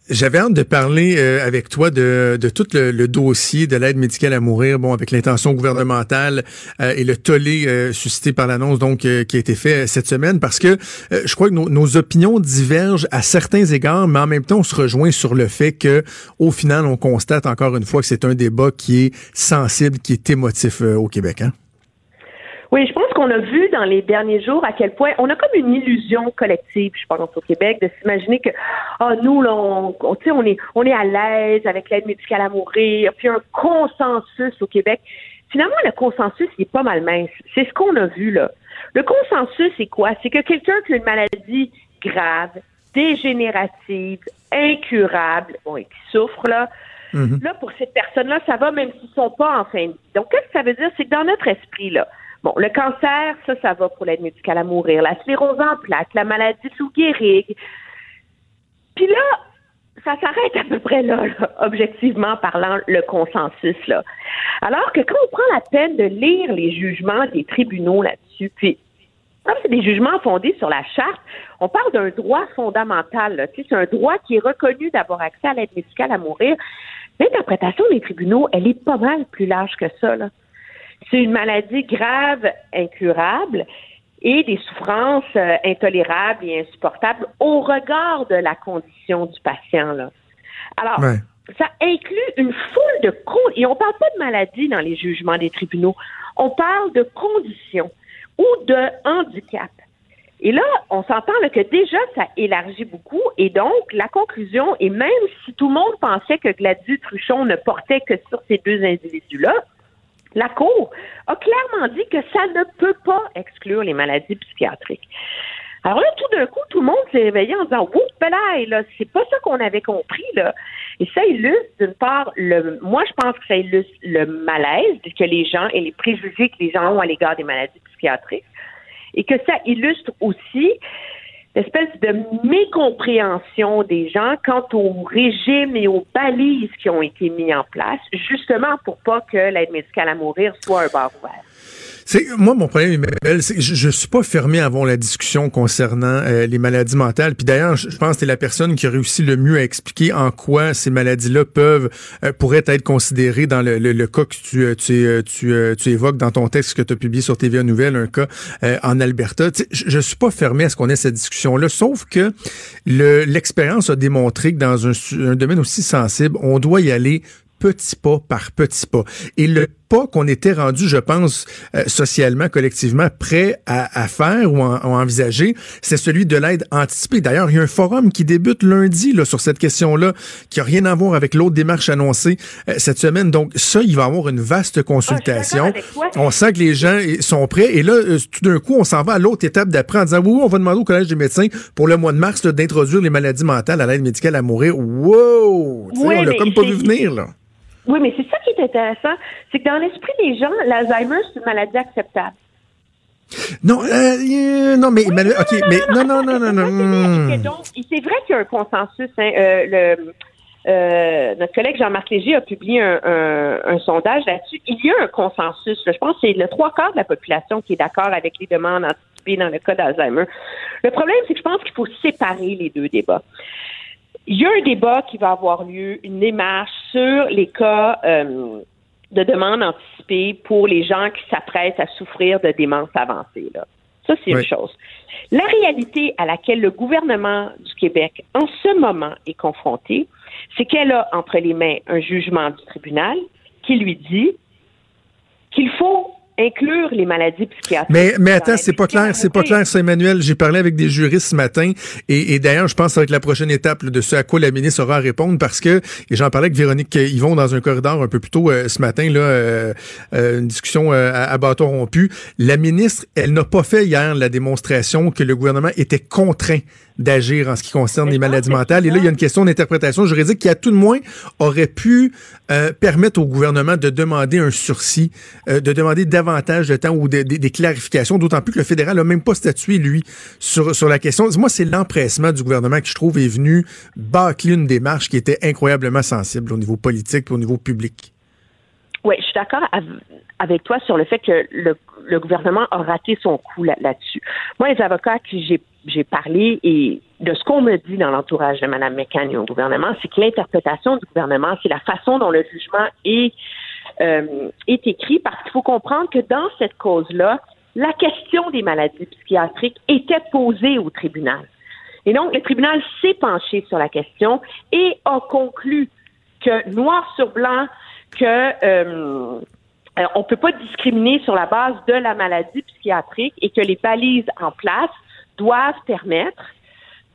J'avais hâte de parler euh, avec toi de, tout le, dossier de l'aide médicale à mourir, bon, avec l'intention gouvernementale euh, et le tollé euh, suscité par l'annonce donc qui a été fait cette semaine, parce que je crois que nos, opinions divergent à certains égards, mais en même temps, on se rejoint sur le fait que, au final, on constate encore une fois que c'est un débat qui est sensible, qui est émotif au Québec. Hein? Oui, je pense qu'on a vu dans les derniers jours à quel point on a comme une illusion collective, je pense, au Québec, de s'imaginer que ah nous, là, on, on, est on est à l'aise avec l'aide médicale à mourir, puis un consensus au Québec. Finalement, le consensus il est pas mal mince. C'est ce qu'on a vu là. Le consensus, c'est quoi? C'est que quelqu'un qui a une maladie grave, dégénérative, incurable, bon, et qui souffre, là, mm-hmm. là, pour cette personne-là, ça va même s'ils sont pas en fin de vie. Donc, qu'est-ce que ça veut dire? C'est que dans notre esprit, là, Bon, le cancer, ça, ça va pour l'aide médicale à mourir. La sclérose en plaques, la maladie sous Gehrig. Puis là, ça s'arrête à peu près là, objectivement parlant, le consensus. Alors que quand on prend la peine de lire les jugements des tribunaux là-dessus, puis comme c'est des jugements fondés sur la charte, on parle d'un droit fondamental. C'est un droit qui est reconnu d'avoir accès à l'aide médicale à mourir. L'interprétation des tribunaux, elle est pas mal plus large que ça. C'est une maladie grave, incurable et des souffrances euh, intolérables et insupportables au regard de la condition du patient. Là. Alors, ça inclut une foule de causes. Et on ne parle pas de maladie dans les jugements des tribunaux. On parle de conditions ou de handicap. Et là, on s'entend que déjà, ça élargit beaucoup. Et donc, la conclusion, et même si tout le monde pensait que Gladys Truchon ne portait que sur ces deux individus-là, la Cour a clairement dit que ça ne peut pas exclure les maladies psychiatriques. Alors là, tout d'un coup, tout le monde s'est réveillé en disant Ouh, là, c'est pas ça qu'on avait compris, là. Et ça illustre, d'une part, le moi je pense que ça illustre le malaise que les gens et les préjugés que les gens ont à l'égard des maladies psychiatriques. Et que ça illustre aussi espèce de mécompréhension des gens quant au régime et aux balises qui ont été mis en place, justement pour pas que l'aide médicale à mourir soit un bar ouvert. C'est moi mon problème, c'est que je, je, suis pas fermé avant la discussion concernant euh, les maladies mentales. Puis d'ailleurs, je pense que c'est la personne qui a réussi le mieux à expliquer en quoi ces maladies-là peuvent euh, pourraient être considérées dans le, le, cas que tu euh, tu, évoques dans ton texte que tu as publié sur TVA Nouvelle, un cas en Alberta. je, je suis pas fermé à ce qu'on ait cette discussion-là, sauf que l'expérience a démontré que dans un, domaine aussi sensible, on doit y aller petit pas par petit pas. Pas qu'on était rendu, je pense, euh, socialement, collectivement, prêt à, faire ou à, envisager, c'est celui de l'aide anticipée. D'ailleurs, il y a un forum qui débute lundi là, sur cette question-là, qui a rien à voir avec l'autre démarche annoncée euh, cette semaine. Donc, ça, il va y avoir une vaste ah, consultation. on sent que les gens sont prêts. Et là, euh, tout d'un coup, on s'en va à l'autre étape d'après en disant, oui, on va demander au Collège des médecins pour le mois de mars d'introduire les maladies mentales à l'aide médicale à mourir. Wow! on l'a comme pas vu venir, là. Oui, mais c'est ça qui est intéressant, c'est que dans l'esprit des gens, l'Alzheimer, c'est une maladie acceptable. Non, euh, non, mais, ok, mais non, non, non, non, non. c'est vrai qu'il y a un consensus. Hein, euh, le, euh, notre collègue Jean-Marc Léger a publié un, un, sondage là-dessus. Il y a un consensus. je pense que c'est le trois quarts de la population qui est d'accord avec les demandes anticipées dans le cas d'Alzheimer. Le problème, c'est que je pense qu'il faut séparer les deux débats. Il y a un débat qui va avoir lieu, une démarche sur les cas euh, de demande anticipée pour les gens qui s'apprêtent à souffrir de démence avancée. Là. Ça, c'est une chose. La réalité à laquelle le gouvernement du Québec, en ce moment, est confronté, c'est qu'elle a entre les mains un jugement du tribunal qui lui dit qu'il faut inclure les maladies psychiatriques. Mais, mais attends, c'est pas clair, c'est pas clair, ça, Emmanuel. J'ai parlé avec des juristes ce matin et, et d'ailleurs, je pense que ça va être la prochaine étape de ce à quoi la ministre aura à répondre parce que, et j'en parlais avec Véronique Yvon dans un corridor un peu plus tôt euh, ce matin, là, euh, euh, une discussion à, à bâton rompu. La ministre, elle n'a pas fait hier la démonstration que le gouvernement était contraint d'agir en ce qui concerne les maladies mentales. Et là, il y a une question d'interprétation juridique qui, à tout de moins, aurait pu euh, permettre au gouvernement de demander un sursis, euh, de demander davantage de temps ou des clarifications, d'autant plus que le fédéral n'a même pas statué, lui, sur, sur la question. Moi, c'est l'empressement du gouvernement qui, je trouve, est venu bâcler une démarche qui était incroyablement sensible au niveau politique et au niveau public. Oui, je suis d'accord avec toi sur le fait que le, le gouvernement a raté son coup là-dessus. Moi, les avocats qui j'ai parlé et de ce qu'on me dit dans l'entourage de Mme McCann au gouvernement, c'est que l'interprétation du gouvernement, c'est la façon dont le jugement est, euh, est écrit, parce qu'il faut comprendre que dans cette cause-là, la question des maladies psychiatriques était posée au tribunal. Et donc, le tribunal s'est penché sur la question et a conclu que, noir sur blanc, que euh, on ne peut pas discriminer sur la base de la maladie psychiatrique et que les balises en place doivent permettre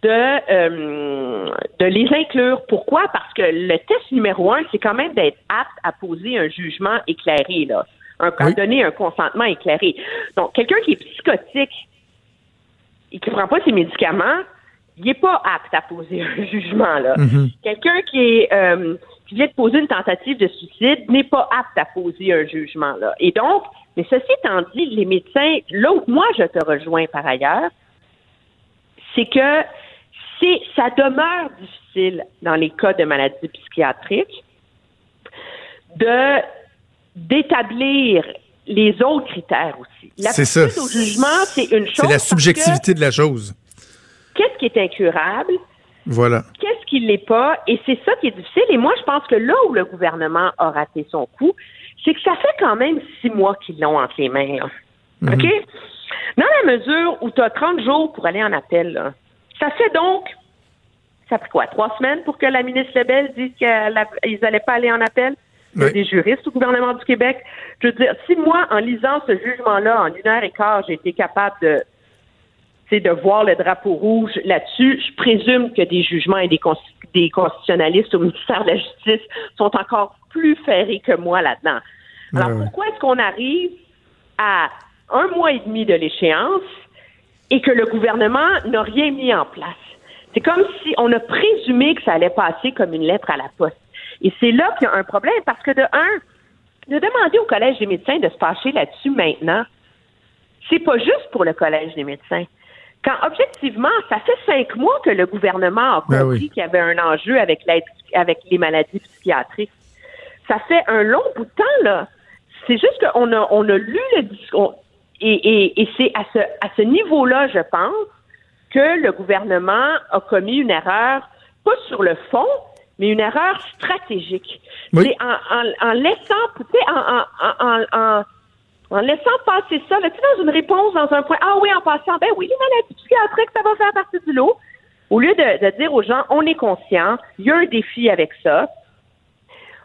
de, euh, de les inclure. Pourquoi? Parce que le test numéro un, c'est quand même d'être apte à poser un jugement éclairé, là. Un, à donner un consentement éclairé. Donc, quelqu'un qui est psychotique et qui ne prend pas ses médicaments, il n'est pas apte à poser un jugement, là. Mhm. Quelqu'un qui est euh, qui vient de poser une tentative de suicide n'est pas apte à poser un jugement, là. Et donc, mais ceci étant dit, les médecins, là où moi je te rejoins par ailleurs, c'est que c'est ça demeure difficile dans les cas de maladies psychiatriques de d'établir les autres critères aussi. C'est ça. au jugement, c'est une chose. C'est la subjectivité de la chose. Qu'est-ce qui est incurable? Voilà. Qu'est-ce qui l'est pas? Et c'est ça qui est difficile. Et moi, je pense que là où le gouvernement a raté son coup, c'est que ça fait quand même six mois qu'ils l'ont entre les mains. là. Mhm. OK? Dans la mesure où tu as 30 jours pour aller en appel, là, ça fait donc, ça fait quoi, trois semaines pour que la ministre Lebel dise qu'ils n'allaient pas aller en appel? Il y a Oui. des juristes au gouvernement du Québec. Je veux dire, si moi, en lisant ce jugement-là, en une heure et quart, j'ai été capable de, c'est de voir le drapeau rouge là-dessus. Je présume que des jugements et des, cons- des constitutionnalistes au ministère de la Justice sont encore plus ferrés que moi là-dedans. Alors, Ouais, pourquoi est-ce qu'on arrive à un mois et demi de l'échéance et que le gouvernement n'a rien mis en place? C'est comme si on a présumé que ça allait passer comme une lettre à la poste. Et c'est là qu'il y a un problème parce que de un, de demander au Collège des médecins de se pencher là-dessus maintenant, c'est pas juste pour le Collège des médecins. Quand objectivement, ça fait cinq mois que le gouvernement a compris Ben oui. qu'il y avait un enjeu avec l'aide, avec les maladies psychiatriques. Ça fait un long bout de temps, là. C'est juste qu'on a, on a lu le discours. Et, et, et c'est à ce, à ce niveau-là, je pense, que le gouvernement a commis une erreur, pas sur le fond, mais une erreur stratégique. Oui. C'est en, en, en laissant, en, en, en, laissant passer ça, là, tu dans une réponse, dans un point, ah oui, en passant, ben oui, les maladies psychiatriques, ça va faire partie du lot. Au lieu de, de dire aux gens, on est conscient, il y a un défi avec ça.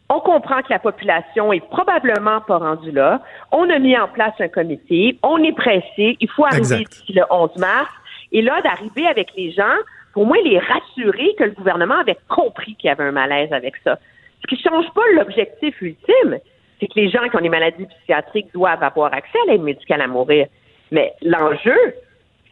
On comprend que la population est probablement pas rendue là. On a mis en place un comité. On est pressé. Il faut arriver d'ici le 11 mars. Et là, d'arriver avec les gens, pour moi, les rassurer que le gouvernement avait compris qu'il y avait un malaise avec ça. Ce qui change pas l'objectif ultime, c'est que les gens qui ont des maladies psychiatriques doivent avoir accès à l'aide médicale à mourir. Mais l'enjeu,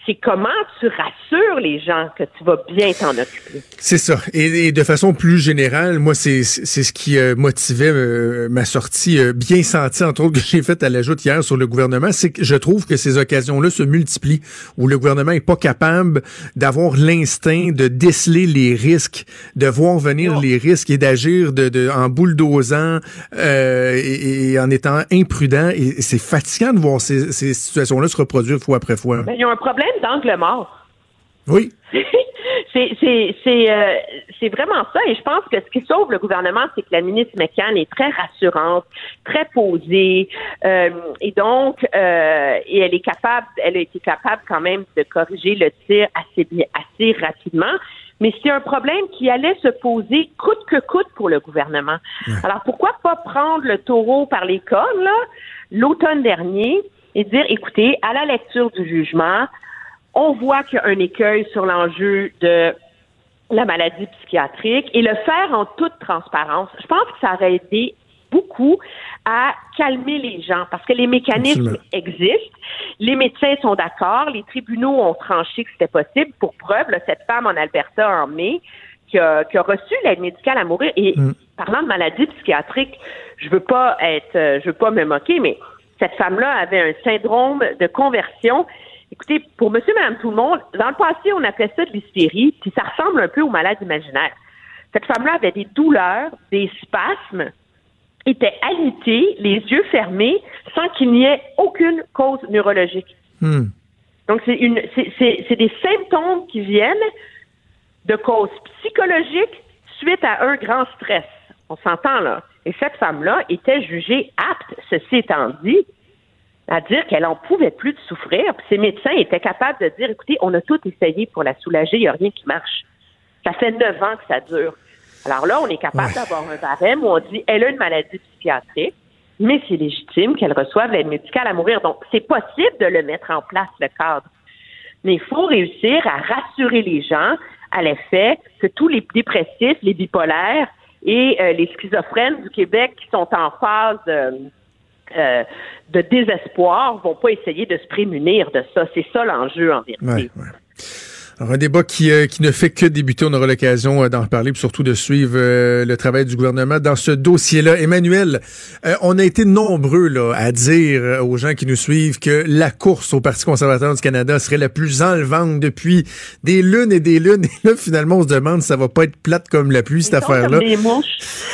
c'est comment tu rassures les gens que tu vas bien t'en occuper. C'est ça. Et, et de façon plus générale, moi, c'est c'est ce qui euh, motivait euh, ma sortie euh, bien sentie, entre autres, que j'ai faite à la joute hier sur le gouvernement. C'est que je trouve que ces occasions-là se multiplient, où le gouvernement est pas capable d'avoir l'instinct de déceler les risques, de voir venir les risques et d'agir de, de, en bulldozant euh, et, et en étant imprudent. Et, et c'est fatigant de voir ces, ces situations-là se reproduire fois après fois. Ben, il y a un problème d'angle mort. Oui. c'est c'est c'est euh, c'est vraiment ça et je pense que ce qui sauve le gouvernement c'est que la ministre McCann est très rassurante, très posée euh, et donc euh, et elle est capable elle a été capable quand même de corriger le tir assez assez rapidement mais c'est un problème qui allait se poser coûte que coûte pour le gouvernement. Alors pourquoi pas prendre le taureau par les cornes là l'automne dernier et dire écoutez à la lecture du jugement on voit qu'il y a un écueil sur l'enjeu de la maladie psychiatrique et le faire en toute transparence. Je pense que ça aurait aidé beaucoup à calmer les gens parce que les mécanismes Absolument. existent. Les médecins sont d'accord. Les tribunaux ont tranché que c'était possible. Pour preuve, là, cette femme en Alberta en mai qui a, qui a reçu l'aide médicale à mourir. Et parlant de maladie psychiatrique, je veux pas être, euh, je veux pas me moquer, mais cette femme-là avait un syndrome de conversion. Écoutez, pour monsieur, madame, tout le monde, dans le passé, on appelait ça de l'hystérie, puis ça ressemble un peu aux malades imaginaires. Cette femme-là avait des douleurs, des spasmes, était alitée, les yeux fermés, sans qu'il n'y ait aucune cause neurologique. Hmm. Donc, c'est une, c'est, des symptômes qui viennent de cause psychologique suite à un grand stress. On s'entend là. Et cette femme-là était jugée apte, ceci étant dit, à dire qu'elle en pouvait plus de souffrir. Puis ses médecins étaient capables de dire, écoutez, on a tout essayé pour la soulager, il n'y a rien qui marche. Ça fait neuf ans que ça dure. Alors là, on est capable d'avoir un barème où on dit, elle a une maladie psychiatrique, mais c'est légitime qu'elle reçoive l'aide médicale à mourir. Donc, c'est possible de le mettre en place, le cadre. Mais il faut réussir à rassurer les gens à l'effet que tous les dépressifs, les bipolaires et euh, les schizophrènes du Québec qui sont en phase euh, euh, de désespoir vont pas essayer de se prémunir de ça. C'est ça l'enjeu en vérité. Alors, un débat qui, euh, qui ne fait que débuter. On aura l'occasion euh, d'en reparler, puis surtout de suivre euh, le travail du gouvernement dans ce dossier-là. Emmanuel, on a été nombreux là, à dire aux gens qui nous suivent que la course au Parti conservateur du Canada serait la plus enlevante depuis des lunes et des lunes. Et là, finalement, on se demande si ça va pas être plate comme la pluie, cette affaire-là. Des mouches.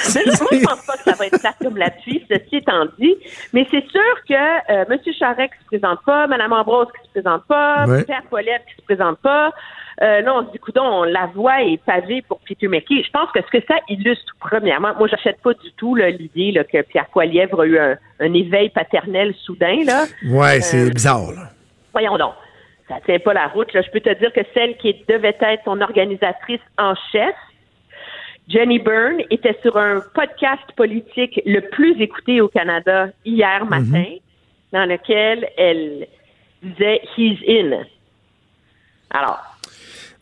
Moi, je pense pas que ça va être plate comme la pluie, ceci étant dit. Mais c'est sûr que euh, M. Charest qui se présente pas, Mme Ambrose qui se présente pas, Ouais. Pierre Poilievre qui se présente pas, euh, là, on se dit, coudon, la voie est pavée pour Peter McKay. Je pense que ce que ça illustre, premièrement, moi, j'achète pas du tout l'idée que Pierre Poilievre a eu un, un éveil paternel soudain. Là. Ouais, c'est Euh, bizarre. Là. Voyons donc. Ça tient pas la route. Là. Je peux te dire que celle qui devait être son organisatrice en chef, Jenny Byrne, était sur un podcast politique le plus écouté au Canada hier matin, dans lequel elle disait He's in. Alors,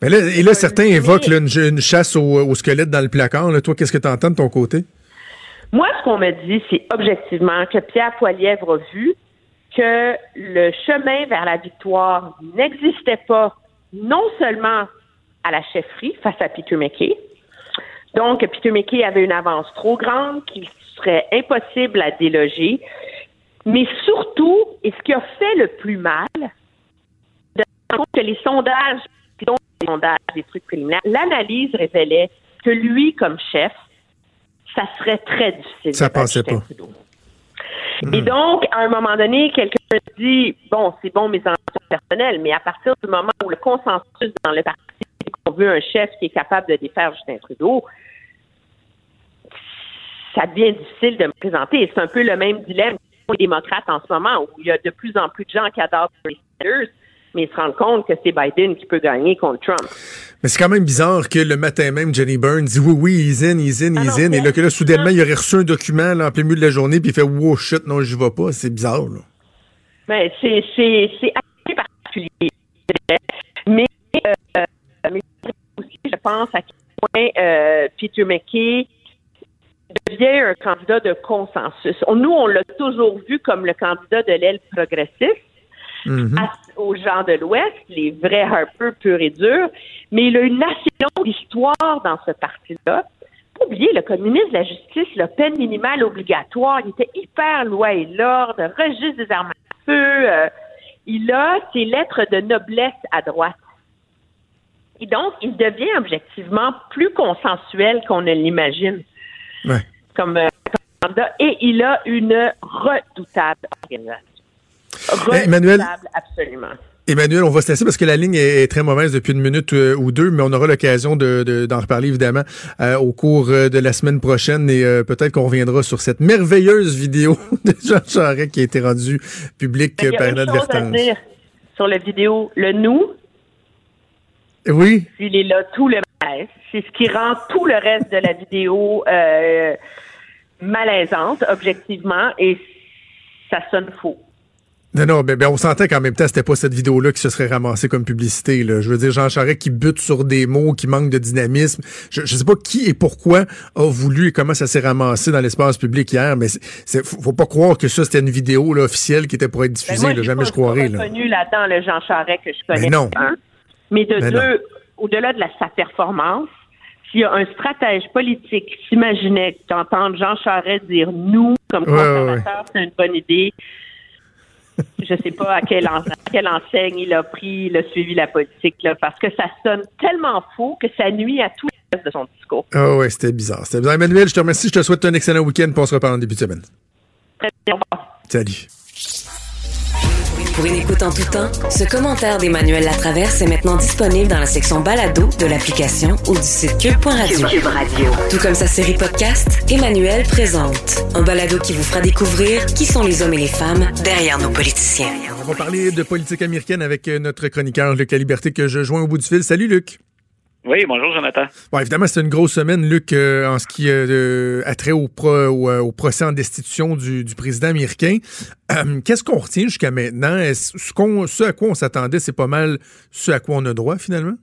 Mais là, et là, certains évoquent là, une, une chasse au, au squelette dans le placard. Là. Toi, qu'est-ce que tu entends de ton côté? Moi, ce qu'on me dit, c'est objectivement que Pierre Poilievre a vu que le chemin vers la victoire n'existait pas non seulement à la chefferie face à Peter McKay, donc Peter McKay avait une avance trop grande qu'il serait impossible à déloger, mais surtout, et ce qui a fait le plus mal, de rendre compte que les sondages, dont les sondages, des trucs préliminaires, l'analyse révélait que lui, comme chef, ça serait très difficile. Ça passait pas. Trudeau. Et donc, à un moment donné, quelqu'un dit bon, c'est bon mes ambitions personnelles, mais à partir du moment où le consensus dans le parti, c'est qu'on veut un chef qui est capable de défaire Justin Trudeau, ça devient difficile de me présenter. Et c'est un peu le même dilemme les démocrates en ce moment, où il y a de plus en plus de gens qui adorent Bernie Sanders, mais ils se rendent compte que c'est Biden qui peut gagner contre Trump. Mais c'est quand même bizarre que le matin même, Jenny Byrne dit oui, oui, he's in, he's in, Ah he's non, in. Et là, que là, soudainement, il aurait reçu un document là, en plein milieu de la journée, puis il fait wow, shit, non, j'y vais pas. C'est bizarre, là. Mais c'est c'est c'est assez particulier. Mais euh, mais aussi, je pense à quel point euh, Peter McKay devient un candidat de consensus. On- nous, on l'a toujours vu comme le candidat de l'aile progressiste Mhm. à- aux gens de l'Ouest, les vrais Harper purs et durs, mais il a une assez longue histoire dans ce parti-là. Faut oublier, le de la Justice, la peine minimale obligatoire, il était hyper loi et l'ordre, registre des armes à feu. euh, il a ses lettres de noblesse à droite. Et donc, il devient objectivement plus consensuel qu'on ne l'imagine Ouais. comme, euh, comme. Et il a une redoutable organisation. Emmanuel- absolument. Emmanuel, on va se laisser parce que la ligne est, très mauvaise depuis une minute euh, ou deux, mais on aura l'occasion de, de- d'en reparler évidemment euh, au cours euh, de la semaine prochaine et euh, peut-être qu'on reviendra sur cette merveilleuse vidéo de Jean Charest qui a été rendue publique euh, par inadvertance. sur la vidéo. Le nous, Oui, il est là tout le malaise. C'est ce qui rend tout le reste de la vidéo malaisante, objectivement, et ça sonne faux. Non, non, ben, ben, on sentait qu'en même temps, c'était pas cette vidéo-là qui se serait ramassée comme publicité. Là. Je veux dire, Jean Charest qui bute sur des mots, qui manque de dynamisme. Je, je sais pas qui et pourquoi a voulu et comment ça s'est ramassé dans l'espace public hier, mais c'est, faut, pas croire que ça, c'était une vidéo là, officielle qui était pour être Ben, diffusée. moi, là. jamais pas je croirais. Là. reconnu là-dedans le Jean Charest que je connais. Mais non. Mais de Mais deux, au-delà de la, sa performance, s'il y a un stratège politique qui s'imaginait d'entendre Jean Charest dire nous comme Ouais, c'est une bonne idée. Je sais pas à quelle, en- à quelle enseigne il a pris, il a suivi la politique, là, parce que ça sonne tellement faux que ça nuit à tout le reste de son discours. Ah ouais, c'était bizarre. C'était bizarre. Emmanuel, je te remercie. Je te souhaite un excellent week-end. on se reparle en début de semaine. Très bien, au revoir. Salut. Pour une écoute en tout temps, ce commentaire d'Emmanuel Latraverse est maintenant disponible dans la section balado de l'application ou du site cube.radio. Cube Radio. Tout comme sa série podcast, Emmanuel présente. Un balado qui vous fera découvrir qui sont les hommes et les femmes derrière nos politiciens. On va parler de politique américaine avec notre chroniqueur Luc La Liberté que je joins au bout du fil. Salut Luc. Oui, bonjour Jonathan. Bon, évidemment, c'est une grosse semaine, Luc, euh, en ce qui euh, a trait au, pro, au, euh, au procès en destitution du, du président américain. Euh, Qu'est-ce qu'on retient jusqu'à maintenant? Est-ce, ce, qu'on- ce à quoi on s'attendait, c'est pas mal ce à quoi on a droit, finalement?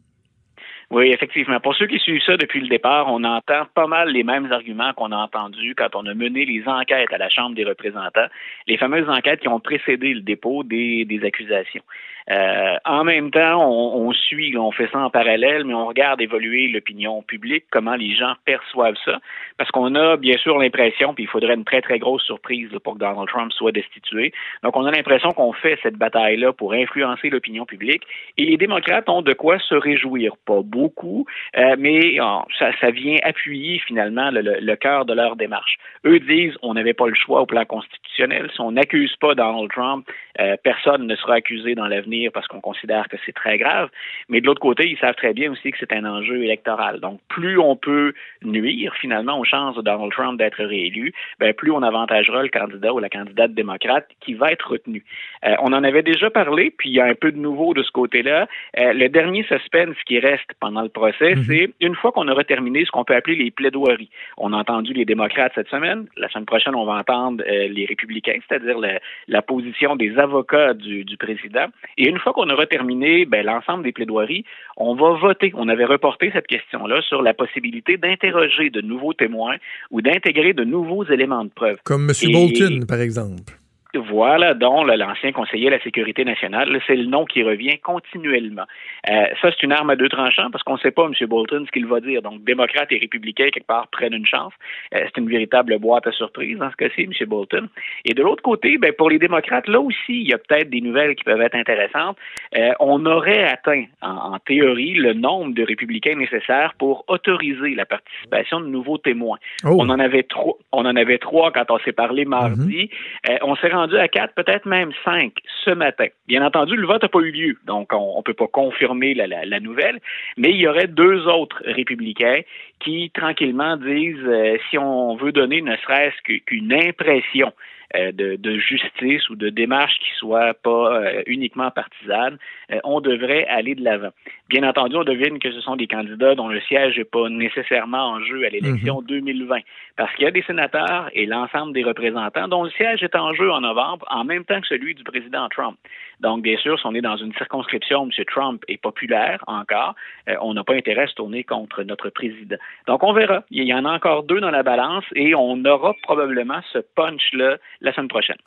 Oui, effectivement. Pour ceux qui suivent ça depuis le départ, on entend pas mal les mêmes arguments qu'on a entendus quand on a mené les enquêtes à la Chambre des représentants, les fameuses enquêtes qui ont précédé le dépôt des, des accusations. Euh, en même temps, on, suit, on fait ça en parallèle, mais on regarde évoluer l'opinion publique, comment les gens perçoivent ça, parce qu'on a bien sûr l'impression, puis il faudrait une très très grosse surprise pour que Donald Trump soit destitué. Donc on a l'impression qu'on fait cette bataille-là pour influencer l'opinion publique, et les démocrates ont de quoi se réjouir, pas beaucoup, euh, mais euh, ça, vient appuyer finalement le, le, le cœur de leur démarche. Eux disent on n'avait pas le choix au plan constitutionnel, si on n'accuse pas Donald Trump, euh, personne ne sera accusé dans l'avenir parce qu'on considère que c'est très grave. Mais de l'autre côté, ils savent très bien aussi que c'est un enjeu électoral. Donc, plus on peut nuire finalement aux chances de Donald Trump d'être réélu, ben, plus on avantagera le candidat ou la candidate démocrate qui va être retenu. Euh, on en avait déjà parlé, puis il y a un peu de nouveau de ce côté-là. Euh, le dernier suspense qui reste pendant le procès, Mhm. c'est une fois qu'on aura terminé ce qu'on peut appeler les plaidoiries. On a entendu les démocrates cette semaine. La semaine prochaine, on va entendre euh, les républicains, c'est-à-dire la, la position des avocats du, du président. Et une fois qu'on aura terminé ben, l'ensemble des plaidoiries, on va voter. On avait reporté cette question-là sur la possibilité d'interroger de nouveaux témoins ou d'intégrer de nouveaux éléments de preuve. Comme M. Et- Bolton, par exemple. Voilà, dont là, l'ancien conseiller à la sécurité nationale, c'est le nom qui revient continuellement. Euh, ça, c'est une arme à deux tranchants parce qu'on ne sait pas, M. Bolton, ce qu'il va dire. Donc, démocrates et républicains, quelque part, prennent une chance. Euh, c'est une véritable boîte à surprise dans ce cas-ci, M. Bolton. Et de l'autre côté, ben, pour les démocrates, là aussi, il y a peut-être des nouvelles qui peuvent être intéressantes. Euh, on aurait atteint, en, en théorie, le nombre de républicains nécessaires pour autoriser la participation de nouveaux témoins. Oh. On en avait trois. On en avait trois quand on s'est parlé mardi. Euh, on s'est rendu à quatre, peut-être même cinq ce matin. Bien entendu, le vote n'a pas eu lieu, donc on ne peut pas confirmer la, nouvelle, mais il y aurait deux autres républicains qui, tranquillement, disent euh, si on veut donner ne serait-ce qu'une impression de, de justice ou de démarche qui soit pas euh, uniquement partisane, euh, on devrait aller de l'avant. Bien entendu, on devine que ce sont des candidats dont le siège n'est pas nécessairement en jeu à l'élection 2020, parce qu'il y a des sénateurs et l'ensemble des représentants dont le siège est en jeu en novembre, en même temps que celui du président Trump. Donc, bien sûr, si on est dans une circonscription où M. Trump est populaire encore, euh, on n'a pas intérêt à se tourner contre notre président. Donc, on verra. Il y en a encore deux dans la balance et on aura probablement ce punch-là la semaine prochaine.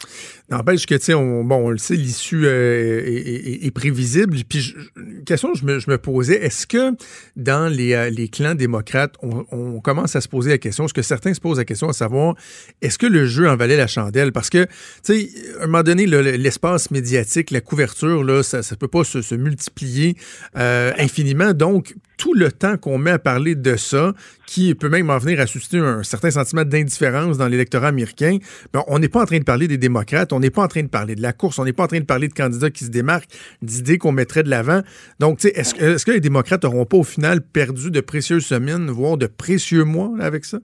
N'empêche que, tu sais, on, bon, on le sait, l'issue euh, est, prévisible. Puis, je- une question que je me, posais, est-ce que dans les, euh, les clans démocrates, on, commence à se poser la question, est-ce que certains se posent la question à savoir, est-ce que le jeu en valait la chandelle? Parce que, tu sais, à un moment donné, l'espace médiatique, la couverture, là, ça ne peut pas se, multiplier euh, infiniment. Donc, tout le temps qu'on met à parler de ça, qui peut même en venir à susciter un certain sentiment d'indifférence dans l'électorat américain, ben, on n'est pas en train de parler des démocrates, on n'est pas en train de parler de la course, on n'est pas en train de parler de candidats qui se démarquent, d'idées qu'on mettrait de l'avant. Donc, est-ce que, les démocrates n'auront pas au final perdu de précieuses semaines, voire de précieux mois avec ça?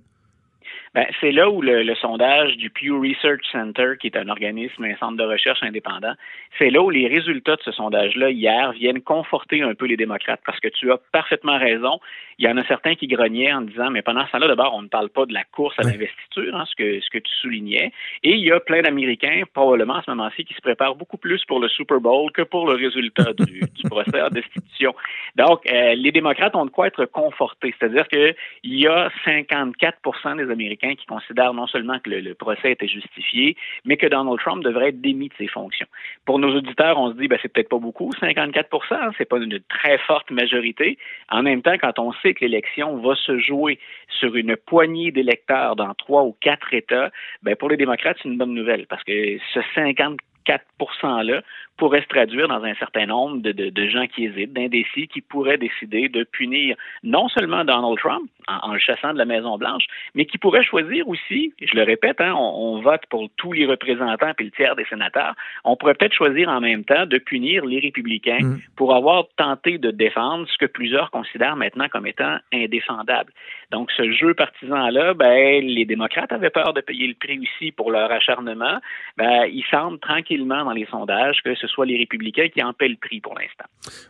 Ben, c'est là où le, le, sondage du Pew Research Center, qui est un organisme, un centre de recherche indépendant, c'est là où les résultats de ce sondage-là hier viennent conforter un peu les démocrates, parce que tu as parfaitement raison. Il y en a certains qui grognaient en disant, mais pendant ce temps-là, d'abord, on ne parle pas de la course à l'investiture, hein, ce que ce que tu soulignais, et il y a plein d'Américains, probablement à ce moment-ci, qui se préparent beaucoup plus pour le Super Bowl que pour le résultat du, du procès en destitution. Donc, euh, les démocrates ont de quoi être confortés, c'est-à-dire qu'il y a 54% des Américains qui considèrent non seulement que le, procès était justifié, mais que Donald Trump devrait être démis de ses fonctions. Pour nos auditeurs, on se dit, ben, c'est peut-être pas beaucoup, 54% hein, c'est pas une très forte majorité. En même temps, quand on sait que l'élection va se jouer sur une poignée d'électeurs dans trois ou quatre États, ben, pour les démocrates, c'est une bonne nouvelle parce que ce 54 %-là pourrait se traduire dans un certain nombre de, de, de gens qui hésitent, d'indécis, qui pourraient décider de punir non seulement Donald Trump en, en, le chassant de la Maison-Blanche, mais qui pourraient choisir aussi, je le répète, hein, on, on, vote pour tous les représentants puis le tiers des sénateurs, on pourrait peut-être choisir en même temps de punir les républicains mmh. pour avoir tenté de défendre ce que plusieurs considèrent maintenant comme étant indéfendable. Donc, ce jeu partisan-là, ben, les démocrates avaient peur de payer le prix aussi pour leur acharnement. Ben, il semble tranquillement dans les sondages que ce soit les républicains qui en paient le prix pour l'instant.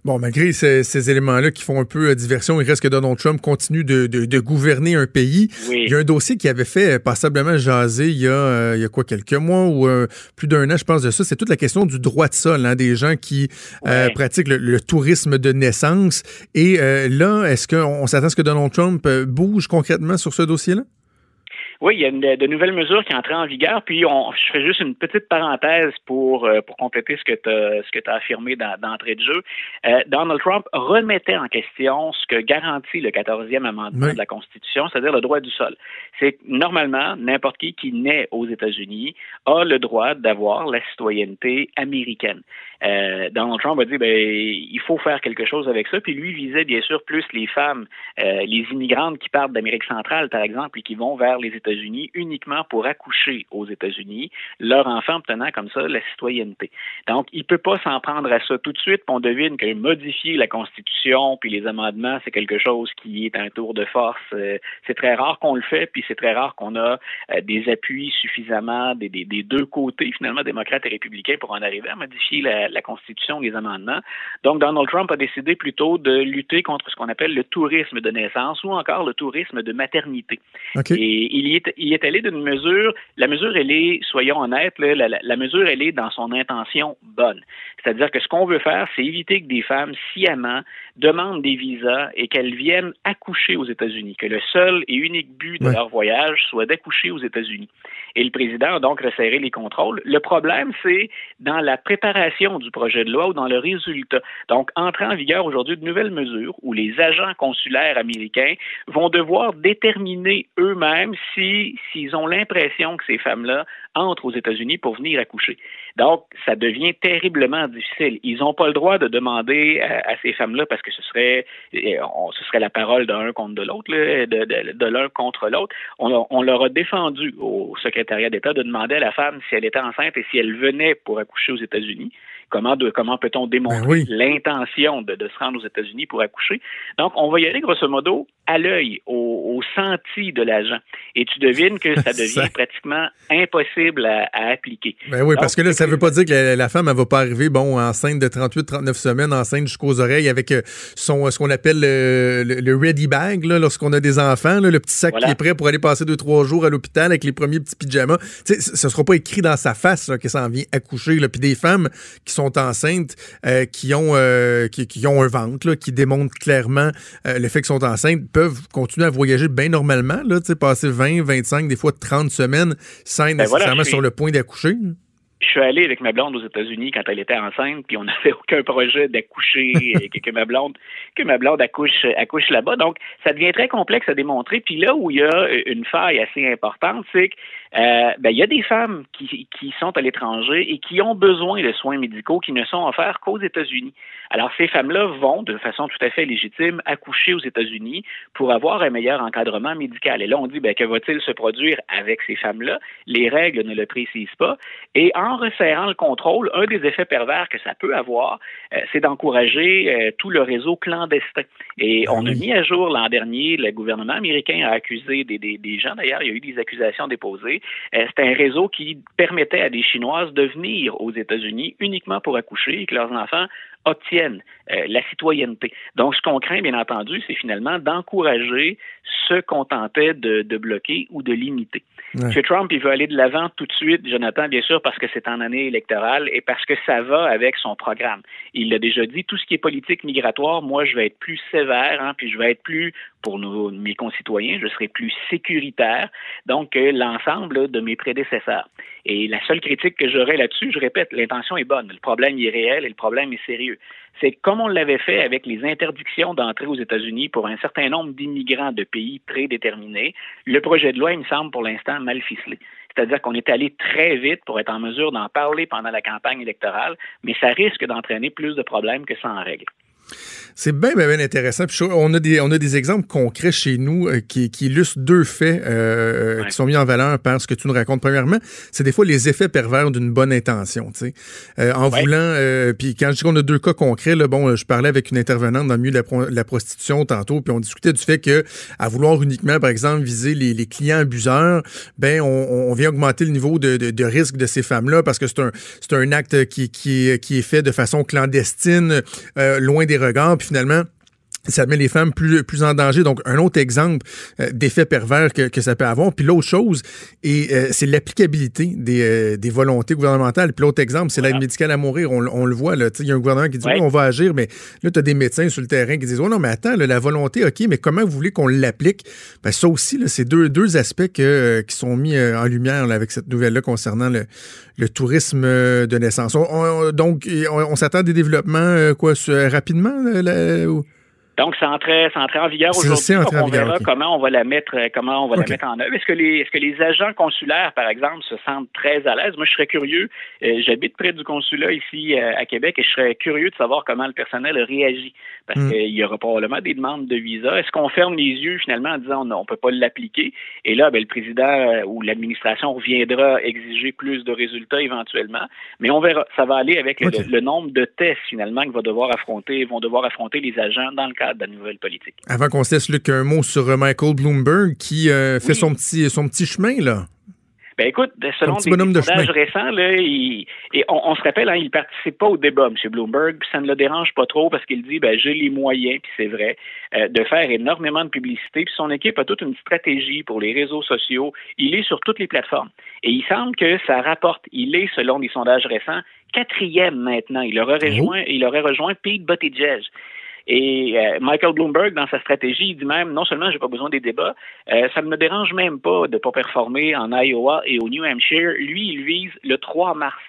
Bon, malgré ces, ces éléments-là qui font un peu diversion, il reste que Donald Trump continue de, de, de gouverner un pays. Oui. Il y a un dossier qui avait fait passablement jaser il y a, euh, il y a quoi, quelques mois ou euh, plus d'un an, je pense, de ça. C'est toute la question du droit de sol, hein, des gens qui euh, pratiquent le, le tourisme de naissance. Et euh, là, est-ce qu'on s'attend à ce que Donald Trump euh, bouge concrètement sur ce dossier-là? Oui, il y a une, de nouvelles mesures qui entrent en vigueur. Puis, on, je fais juste une petite parenthèse pour euh, pour compléter ce que tu ce que as affirmé d'entrée de jeu. Euh, Donald Trump remettait en question ce que garantit le 14e amendement Oui. de la Constitution, c'est-à-dire le droit du sol. C'est que, normalement n'importe qui qui naît aux États-Unis a le droit d'avoir la citoyenneté américaine. Euh, Donald Trump a dit ben il faut faire quelque chose avec ça. Puis lui visait bien sûr plus les femmes, euh, les immigrantes qui partent d'Amérique centrale, par exemple, et qui vont vers les États-Unis uniquement pour accoucher aux États-Unis, leur enfant obtenant comme ça la citoyenneté. Donc, il peut pas s'en prendre à ça tout de suite. On devine que modifier la Constitution puis les amendements, c'est quelque chose qui est un tour de force. Euh, c'est très rare qu'on le fait, puis c'est très rare qu'on a euh, des appuis suffisamment des, des, des, deux côtés, finalement, démocrates et républicains, pour en arriver à modifier la, la Constitution, les amendements. Donc, Donald Trump a décidé plutôt de lutter contre ce qu'on appelle le tourisme de naissance ou encore le tourisme de maternité. Okay. Et il y est, il est allé d'une mesure, la mesure, elle est, soyons honnêtes, là, la, la, mesure, elle est dans son intention bonne. C'est-à-dire que ce qu'on veut faire, c'est éviter que des femmes sciemment demandent des visas et qu'elles viennent accoucher aux États-Unis, que le seul et unique but de leur voyage soit d'accoucher aux États-Unis. Et le président a donc resserré les contrôles. Le problème, c'est dans la préparation du projet de loi ou dans le résultat. Donc, entrant en vigueur aujourd'hui de nouvelles mesures où les agents consulaires américains vont devoir déterminer eux-mêmes si s'ils ont l'impression que ces femmes-là entrent aux États-Unis pour venir accoucher. Donc, ça devient terriblement difficile. Ils n'ont pas le droit de demander à, ces femmes-là parce que ce serait, euh, ce serait la parole d'un contre de l'autre, de, l'un contre l'autre. On, leur a défendu au secrétariat d'État de demander à la femme si elle était enceinte et si elle venait pour accoucher aux États-Unis. Comment, de, comment peut-on démontrer Ben oui. l'intention de, de, se rendre aux États-Unis pour accoucher? Donc, on va y aller grosso modo à l'œil, au, au, senti de l'agent. Et tu devines que ça devient Ça- pratiquement impossible à, à appliquer. Ben oui, Donc, parce que là, ça veut pas dire que la, la femme, elle va pas arriver, bon, enceinte de 38, 39 semaines, enceinte jusqu'aux oreilles avec euh, son, ce qu'on appelle le, le- le ready bag, lorsqu'on a des enfants, là, le petit sac Voilà. qui est prêt pour aller passer deux, trois jours à l'hôpital avec les premiers petits pyjamas. Tu sais, c- ce sera pas écrit dans sa face, là, que ça en vient accoucher. Puis des femmes qui sont enceintes, euh, qui ont, euh, qui, qui ont un ventre, là, qui démontrent clairement euh, le fait qu'ils sont enceintes, peuvent continuer à voyager bien normalement, là, tu sais, passer 20, 25, des fois 30 semaines sans être Ben nécessairement suis- sur le point d'accoucher. Je suis allé avec ma blonde aux États-Unis quand elle était enceinte, puis on n'avait aucun projet d'accoucher, et que, que ma blonde, que ma blonde accouche, accouche là-bas. Donc, ça devient très complexe à démontrer. Puis là où il y a une faille assez importante, c'est que euh, ben, il y a des femmes qui, qui sont à l'étranger et qui ont besoin de soins médicaux qui ne sont offerts qu'aux États-Unis. Alors, ces femmes-là vont, de façon tout à fait légitime, accoucher aux États-Unis pour avoir un meilleur encadrement médical. Et là, on dit, ben, que va-t-il se produire avec ces femmes-là? Les règles ne le précisent pas. Et en resserrant le contrôle, un des effets pervers que ça peut avoir, euh, c'est d'encourager euh, tout le réseau clandestin. Et on a mis à jour l'an dernier, le gouvernement américain a accusé des, des, des gens, d'ailleurs, il y a eu des accusations déposées. Euh, c'est un réseau qui permettait à des Chinoises de venir aux États-Unis uniquement pour accoucher et que leurs enfants obtiennent euh, la citoyenneté. Donc, ce qu'on craint, bien entendu, c'est finalement d'encourager ce qu'on tentait de, de bloquer ou de limiter. Ouais. M. Trump, il veut aller de l'avant tout de suite, Jonathan, bien sûr, parce que c'est en année électorale et parce que ça va avec son programme. Il l'a déjà dit, tout ce qui est politique migratoire, moi, je vais être plus sévère, hein, puis je vais être plus, pour nos, mes concitoyens, je serai plus sécuritaire, donc, que l'ensemble de mes prédécesseurs. Et la seule critique que j'aurais là-dessus, je répète, l'intention est bonne. Le problème est réel et le problème est sérieux. C'est comme on l'avait fait avec les interdictions d'entrée aux États-Unis pour un certain nombre d'immigrants de pays prédéterminés. Le projet de loi, il me semble pour l'instant mal ficelé. C'est-à-dire qu'on est allé très vite pour être en mesure d'en parler pendant la campagne électorale, mais ça risque d'entraîner plus de problèmes que ça en règle. C'est bien, bien, intéressant. on, a des, on a des exemples concrets chez nous euh, qui, qui, illustrent deux faits euh, qui sont mis en valeur par ce que tu nous racontes. Premièrement, c'est des fois les effets pervers d'une bonne intention. Tu sais. Euh, en voulant, puis quand je dis qu'on a deux cas concrets, là, bon, je parlais avec une intervenante dans le milieu de la, prostitution tantôt, puis on discutait du fait que à vouloir uniquement, par exemple, viser les, les clients abuseurs, ben on, on, vient augmenter le niveau de, de, de risque de ces femmes-là parce que c'est un, un acte qui, qui, qui est fait de façon clandestine, loin des regards finalement, ça met les femmes plus, plus en danger. Donc, un autre exemple euh, d'effet pervers que, que, ça peut avoir. Puis l'autre chose, et euh, c'est l'applicabilité des, euh, des, volontés gouvernementales. Puis l'autre exemple, c'est l'aide médicale à mourir. On, on le voit. Il y a un gouvernement qui dit, oui, on va agir, mais là, tu as des médecins sur le terrain qui disent, oh non, mais attends, la volonté, OK, mais comment vous voulez qu'on l'applique? Ben, ça aussi, c'est deux, deux aspects que, qui sont mis en lumière avec cette nouvelle-là concernant le, le tourisme de naissance. donc, on, s'attend à des développements, quoi, rapidement? Là, donc, ça entrait, ça entrait en vigueur aujourd'hui. On verra comment on va la mettre, euh, comment on va la mettre en œuvre. Est-ce que les, est-ce que les agents consulaires, par exemple, se sentent très à l'aise? Moi, je serais curieux. Euh, j'habite près du consulat ici euh, à Québec et je serais curieux de savoir comment le personnel réagit parce mm. qu'il y aura probablement des demandes de visa. Est-ce qu'on ferme les yeux finalement en disant non, on peut pas l'appliquer? Et là, ben, le président ou l'administration reviendra exiger plus de résultats éventuellement. Mais on verra. Ça va aller avec le, le, nombre de tests finalement que va devoir affronter, vont devoir affronter les agents dans le cadre de la nouvelle politique. Avant qu'on se laisse, Luc, un mot sur euh, Michael Bloomberg qui euh, fait son, petit, son petit chemin, là. Ben écoute, selon des sondages récents, là, il, et on, se rappelle, hein, il ne participe pas au débat, M. Bloomberg, puis ça ne le dérange pas trop parce qu'il dit ben, j'ai les moyens, puis c'est vrai, euh, de faire énormément de publicité, puis son équipe a toute une stratégie pour les réseaux sociaux. Il est sur toutes les plateformes. Et il semble que ça rapporte. Il est, selon des sondages récents, quatrième maintenant. Il aurait oh. rejoint, il aurait rejoint Pete Buttigieg. Et euh, Michael Bloomberg, dans sa stratégie, il dit même, non seulement j'ai pas besoin des débats, euh, ça ne me dérange même pas de pas performer en Iowa et au New Hampshire. Lui, il vise le 3 mars.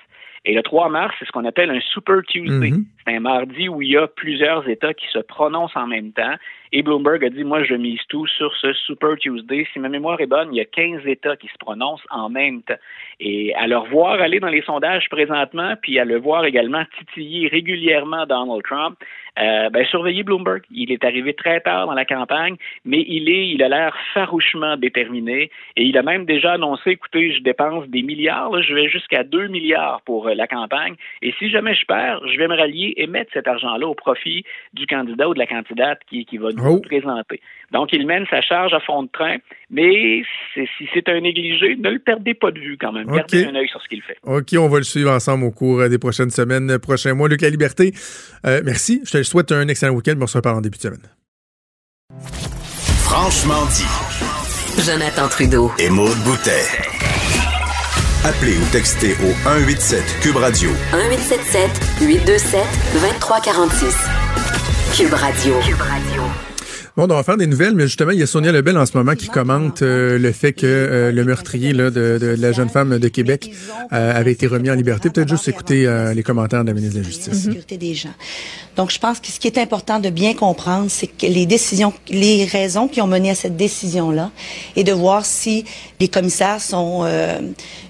Et le 3 mars, c'est ce qu'on appelle un Super Tuesday. Mm-hmm. C'est un mardi où il y a plusieurs États qui se prononcent en même temps. Et Bloomberg a dit, moi, je mise tout sur ce Super Tuesday. Si ma mémoire est bonne, il y a 15 États qui se prononcent en même temps. Et à le voir aller dans les sondages présentement, puis à le voir également titiller régulièrement Donald Trump, euh, ben, surveillez Bloomberg. Il est arrivé très tard dans la campagne, mais il est, il a l'air farouchement déterminé et il a même déjà annoncé, écoutez, je dépense des milliards, je vais jusqu'à 2 milliards pour euh, la campagne et si jamais je perds, je vais me rallier et mettre cet argent-là au profit du candidat ou de la candidate qui, qui va nous oh. présenter. Donc, il mène sa charge à fond de train, mais si c'est un négligé, ne le perdez pas de vue quand même. Gardez un œil sur ce qu'il fait. OK, on va le suivre ensemble au cours des prochaines semaines, prochains mois. Luc La Liberté, euh, merci. Je te souhaite un excellent week-end. On se reparle en début de semaine. Franchement dit. Jonathan Trudeau. Et Maude Boutet. Appelez ou textez au 187 Cube Radio. 1877 827 2346. Cube Radio. Cube Radio. Bon, on va faire des nouvelles, mais justement, il y a Sonia Lebel en ce moment qui commente euh, le fait que euh, le meurtrier là, de, de, la jeune femme de Québec euh, avait été remis en liberté. Peut-être juste écouter les commentaires de la ministre de la Justice. des gens. Donc, je pense que ce qui est important de bien comprendre, c'est que les décisions, les raisons qui ont mené à cette décision-là, et de voir si les commissaires sont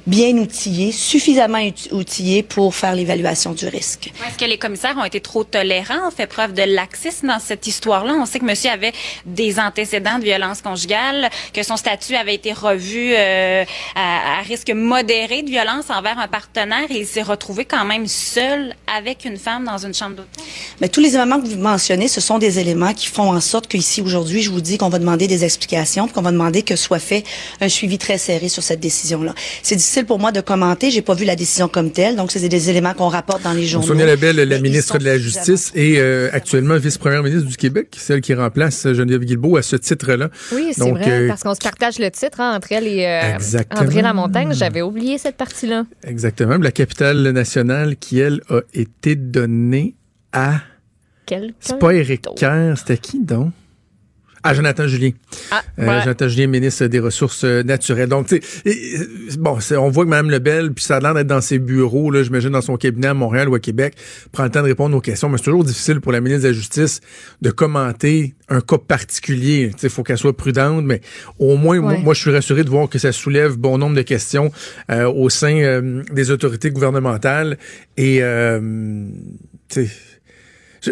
bien outillés, suffisamment outillés pour faire l'évaluation du risque. Est-ce que les commissaires ont été trop tolérants, ont fait preuve de laxisme dans cette histoire-là? On sait que monsieur avait des antécédents de violence conjugale, que son statut avait été revu euh, à, risque modéré de violence envers un partenaire et il s'est retrouvé quand même seul avec une femme dans une chambre d'hôtel. Mais tous les éléments que vous mentionnez, ce sont des éléments qui font en sorte qu'ici, aujourd'hui, je vous dis qu'on va demander des explications, qu'on va demander que soit fait un suivi très serré sur cette décision-là. C'est difficile pour moi de commenter. J'ai pas vu la décision comme telle, donc c'est des éléments qu'on rapporte dans les journaux. Sonia Labelle, la ministre de la Justice et euh, actuellement vice-première ministre du Québec, celle qui remplace Geneviève Guilbeault à ce titre-là. Oui, c'est vrai, euh, parce qu'on se partage le titre hein, entre elle et euh, André Lamontagne. J'avais oublié cette partie-là. Exactement. La capitale nationale qui, elle, a été donnée à... Quel? C'est pas Éric Kerr, c'était qui donc? À Jonathan Julien. Ah, Euh, ouais. Jonathan Julien, ministre des Ressources euh, naturelles. Donc, tu sais, euh, bon, on voit que Mme Lebel, puis ça a l'air d'être dans ses bureaux, là, j'imagine dans son cabinet à Montréal ou à Québec, prend le temps de répondre aux questions, mais c'est toujours difficile pour la ministre de la Justice de commenter un cas particulier. Tu sais, il faut qu'elle soit prudente, mais au moins, moi, Ouais. moi, je suis rassuré de voir que ça soulève bon nombre de questions euh, au sein euh, des autorités gouvernementales. Et, euh, tu sais,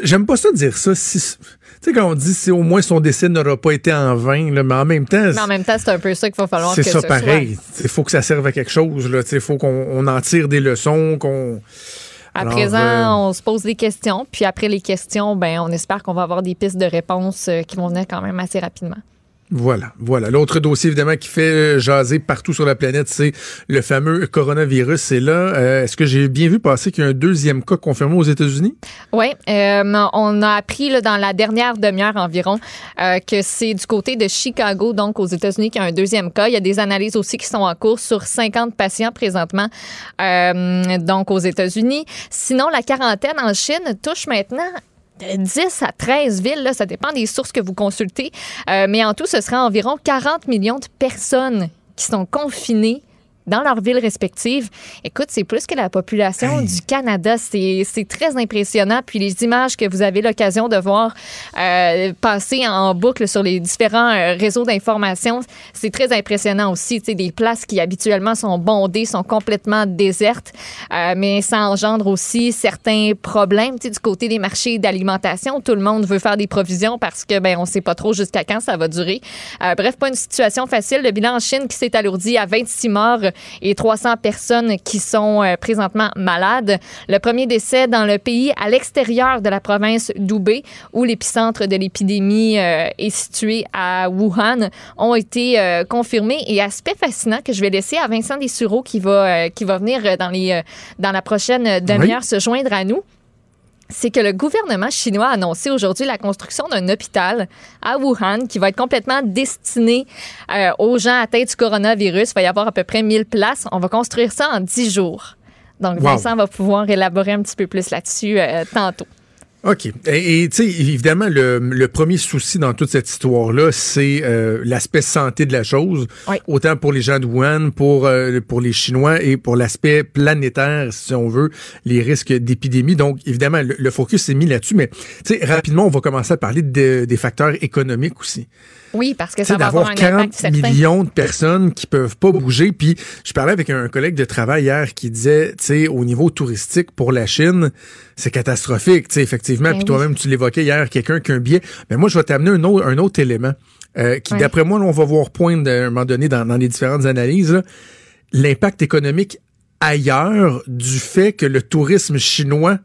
J'aime pas ça dire ça. Si, sais, quand on dit si au moins son décès n'aura pas été en vain, là, mais en même temps, Mais en même temps, c'est un peu ça qu'il va falloir c'est que ça ce pareil. Il faut que ça serve à quelque chose. Il faut qu'on on en tire des leçons, qu'on. À Alors, présent, euh, on se pose des questions, puis après les questions, ben, on espère qu'on va avoir des pistes de réponse euh, qui vont venir quand même assez rapidement. Voilà, voilà. L'autre dossier, évidemment, qui fait euh, jaser partout sur la planète, c'est le fameux coronavirus. Là. euh, Est-ce que j'ai bien vu passer qu'il y a un deuxième cas confirmé aux États-Unis? Oui, euh, on a appris là, dans la dernière demi-heure environ que c'est du côté de Chicago, donc aux États-Unis, qu'il y a un deuxième cas. Il y a des analyses aussi qui sont en cours sur 50 patients présentement, donc aux États-Unis. Sinon, la quarantaine en Chine touche maintenant 10 à 13 villes, ça dépend des sources que vous consultez, Euh, mais en tout, ce sera environ 40 millions de personnes qui sont confinées dans leurs villes respectives. Écoute, c'est plus que la population du Canada. C'est très impressionnant. Puis les images que vous avez l'occasion de voir euh, passer en boucle sur les différents euh, réseaux d'information, c'est très impressionnant aussi. Sais, des places qui habituellement sont bondées sont complètement désertes, Euh, mais ça engendre aussi certains problèmes. Du côté des marchés d'alimentation, tout le monde veut faire des provisions parce que ben on sait pas trop jusqu'à quand ça va durer. Bref, pas une situation facile. Le bilan en Chine qui s'est alourdi à 26 morts et 300 personnes qui sont euh, présentement malades. Le premier décès dans le pays à l'extérieur de la province d'Hubei, où l'épicentre de l'épidémie euh, est situé à Wuhan, ont été euh, confirmés. Et aspect fascinant que je vais laisser à Vincent Dessureau qui va, euh, qui va venir euh, dans, les, euh, dans la prochaine euh, demi-heure se joindre à nous c'est que le gouvernement chinois a annoncé aujourd'hui la construction d'un hôpital à Wuhan qui va être complètement destiné euh, aux gens atteints du coronavirus. Il va y avoir à peu près 1000 places. On va construire ça en 10 jours. Donc, Wow. Vincent va pouvoir élaborer un petit peu plus là-dessus euh, tantôt. OK. Et tu sais, évidemment, le, le premier souci dans toute cette histoire-là, c'est euh, l'aspect santé de la chose. Oui. Autant pour les gens de Wuhan, pour, euh, pour les Chinois et pour l'aspect planétaire, si on veut, les risques d'épidémie. Donc, évidemment, le, le focus s'est mis là-dessus. Mais, tu sais, rapidement, on va commencer à parler de- des facteurs économiques aussi. Oui, parce que ça va avoir un impact 40 certain. millions de personnes qui peuvent pas bouger. Puis je parlais avec un collègue de travail hier qui disait, tu sais, au niveau touristique pour la Chine, c'est catastrophique, tu sais, effectivement. Ben Puis oui. toi-même, tu l'évoquais hier, quelqu'un qui a un billet. Mais moi, je vais t'amener un autre, un autre élément euh, qui, d'après moi, là, on va voir pointe à un moment donné dans, dans les différentes analyses, là, l'impact économique ailleurs du fait que le tourisme chinois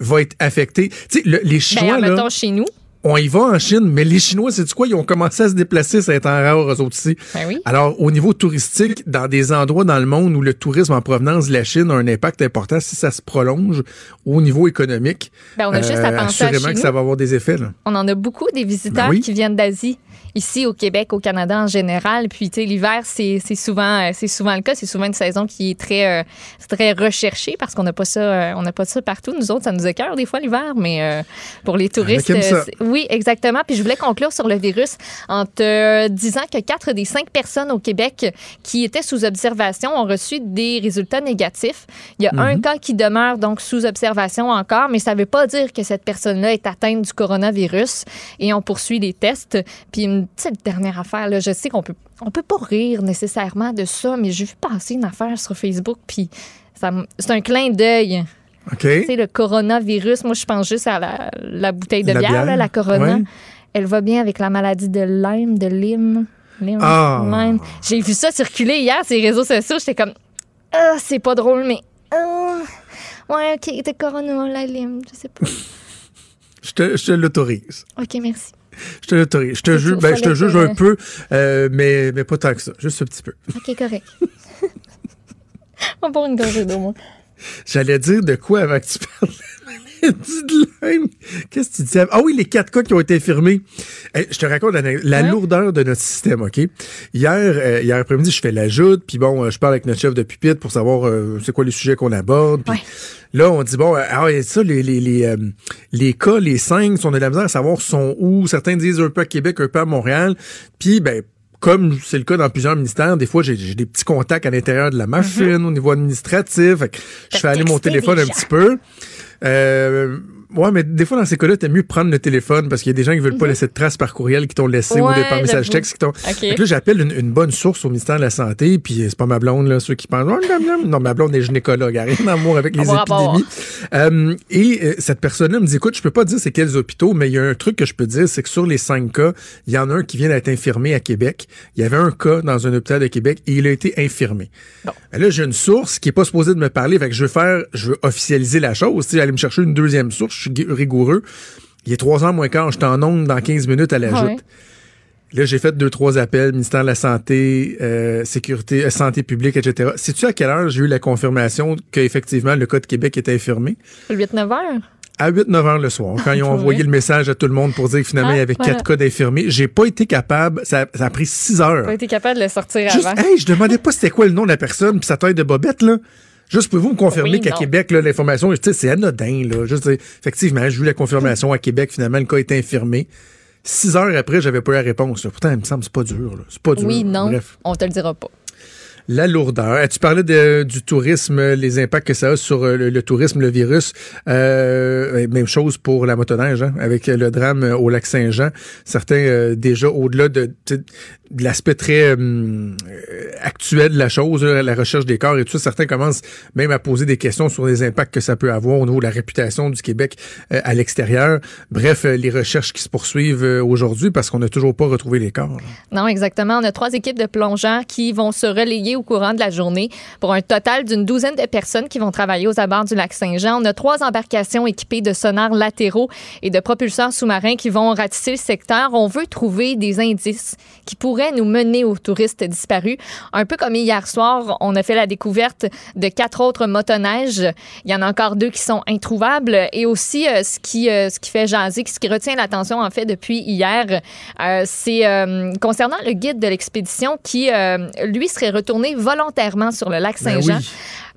va être affecté. Tu sais, le- les Chinois, Ben, là, mettons chez nous. On y va en Chine, mais les Chinois, c'est quoi? Ils ont commencé à se déplacer, ça est en rare, eux autres ici. Ben oui. Alors, au niveau touristique, dans des endroits dans le monde où le tourisme en provenance de la Chine a un impact important, si ça se prolonge au niveau économique, Ben, on a juste à euh, penser à assurément chez que nous. ça va avoir des effets. Là. On en a beaucoup des visiteurs Ben oui. qui viennent d'Asie, ici au Québec, au Canada en général. Puis, tu sais, l'hiver, c'est c'est souvent, euh, c'est souvent le cas. C'est souvent une saison qui est très, euh, très recherchée parce qu'on n'a pas ça, euh, on n'a pas ça partout. Nous autres, ça nous écœure des fois l'hiver, mais euh, pour les touristes, euh, oui, exactement. Puis, je voulais conclure sur le virus en te disant que quatre des cinq personnes au Québec qui étaient sous observation ont reçu des résultats négatifs. Il y a un cas qui demeure donc sous observation encore, mais ça ne veut pas dire que cette personne-là est atteinte du coronavirus et on poursuit les tests. Puis une petite dernière affaire, là, je sais qu'on peut, on peut pas rire nécessairement de ça, mais j'ai vu passer une affaire sur Facebook, puis c'est un clin d'œil. OK? Tu sais, le coronavirus, moi, je pense juste à la, la bouteille de La bière, bière, là, la Corona. Elle va bien avec la maladie de Lyme, de Lyme. Lyme, Ah. Lyme. J'ai vu ça circuler hier sur les réseaux sociaux. J'étais comme, ah, c'est pas drôle, mais. ah, ouais, OK, de Corona, la Lyme, je sais pas. Je te, je te l'autorise. OK, merci. Je te l'autorise. Je te juge, ben, je te juge un peu, euh, mais, mais pas tant que ça. Juste un petit peu. OK, correct. On va boire une gorgée d'eau, moi. J'allais dire de quoi avant que tu parles. Dit de même. Qu'est-ce que tu disais? Ah oui, les quatre cas qui ont été infirmés. Hey, je te raconte la, la lourdeur de notre système, OK? Hier, euh, hier après-midi, je fais l'ajout, puis bon, euh, je parle avec notre chef de pupitre pour savoir euh, c'est quoi les sujets qu'on aborde. Puis là, on dit, bon, euh, ah ouais, ça, les, les, les, euh, les cas, les cinq, on a de la misère à savoir sont où? Certains disent un peu à Québec, un peu à Montréal. Puis, ben, comme c'est le cas dans plusieurs ministères, des fois, j'ai des petits contacts à l'intérieur de la machine, au niveau administratif. Fait que je fais aller mon téléphone un petit peu. Euh, ouais, mais des fois, dans ces cas-là, t'aimes mieux prendre le téléphone parce qu'il y a des gens qui veulent pas laisser de traces par courriel qui t'ont laissé ou Mhm. Ouais, par message texte qui t'ont. OK. Fait que là, j'appelle une, une bonne source au ministère de la Santé, puis c'est pas ma blonde, là, ceux qui pensent. Oh, non, ma blonde est gynécologue, elle a rien d'amour avec les épidémies. Euh, et euh, cette personne-là me dit, écoute, je peux pas dire c'est quels hôpitaux, mais il y a un truc que je peux dire, c'est que sur les cinq cas, il y en a un qui vient d'être infirmé à Québec. Il y avait un cas dans un hôpital de Québec et il a été infirmé. Ben là, j'ai une source qui est pas supposée de me parler, fait que je veux faire, je veux officialiser la chose, aller me chercher une deuxième source, suis rigoureux. Il est trois heures moins quart, je suis en onde dans 15 minutes à la Ouais. Là, j'ai fait deux, trois appels, ministère de la Santé, euh, sécurité, euh, santé publique, etc. Sais-tu à quelle heure j'ai eu la confirmation qu'effectivement le cas de Québec était infirmé? 8-9 heures? À 8-9 heures le soir, quand ils ont envoyé vrai? le message à tout le monde pour dire que finalement, Ah, il y avait voilà. quatre cas d'infirmés. J'ai pas été capable, ça, ça a pris six heures. Pas été capable de le sortir Juste, avant. hey, je demandais pas c'était quoi le nom de la personne puis sa taille de bobette, là. Juste, pouvez-vous me confirmer Oui, qu'à. Québec, l'information, c'est anodin, là. Juste, effectivement, j'ai eu la confirmation à Québec, finalement, le cas est infirmé. Six heures après, j'avais pas eu la réponse. là. Pourtant, il me semble que c'est pas dur. C'est pas dur. Oui, non, Bref. on te le dira pas. La lourdeur. Tu parlais de- du tourisme, les impacts que ça a sur euh, le, le tourisme, le virus? Euh, même chose pour la motoneige, hein, avec le drame au lac Saint-Jean. Certains, euh, déjà, au-delà de, de l'aspect très hum, euh, actuel de la chose, la recherche des corps et tout ça, certains commencent même à poser des questions sur les impacts que ça peut avoir au niveau de la réputation du Québec euh, à l'extérieur. Bref, euh, les recherches qui se poursuivent euh, aujourd'hui parce qu'on n'a toujours pas retrouvé les corps. Non, exactement. On a trois équipes de plongeurs qui vont se relayer au courant de la journée pour un total d'une douzaine de personnes qui vont travailler aux abords du lac Saint-Jean. On a trois embarcations équipées de sonars latéraux et de propulseurs sous-marins qui vont ratisser le secteur. On veut trouver des indices qui pourraient nous mener aux touristes disparus. Un peu comme hier soir, on a fait la découverte de quatre autres motoneiges. Il y en a encore deux qui sont introuvables. Et aussi, euh, ce, qui, euh, ce qui fait jaser, ce qui retient l'attention, en fait, depuis hier, euh, c'est euh, concernant le guide de l'expédition qui, lui, serait retourné volontairement sur le lac Ben Saint-Jean oui.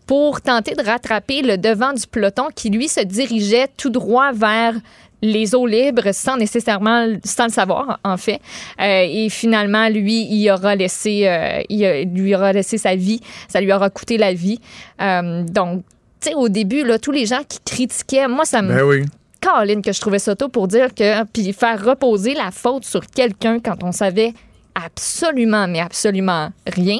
pour tenter de rattraper le devant du peloton qui, lui, se dirigeait tout droit vers les eaux libres sans nécessairement sans le savoir en fait Euh, et finalement lui il aura laissé euh, il a- lui aura laissé sa vie ça lui aura coûté la vie Euh, donc tu sais au début là tous les gens qui critiquaient moi ça me Ben oui. Caroline que je trouvais ça tôt pour dire que puis faire reposer la faute sur quelqu'un quand on savait absolument mais absolument rien.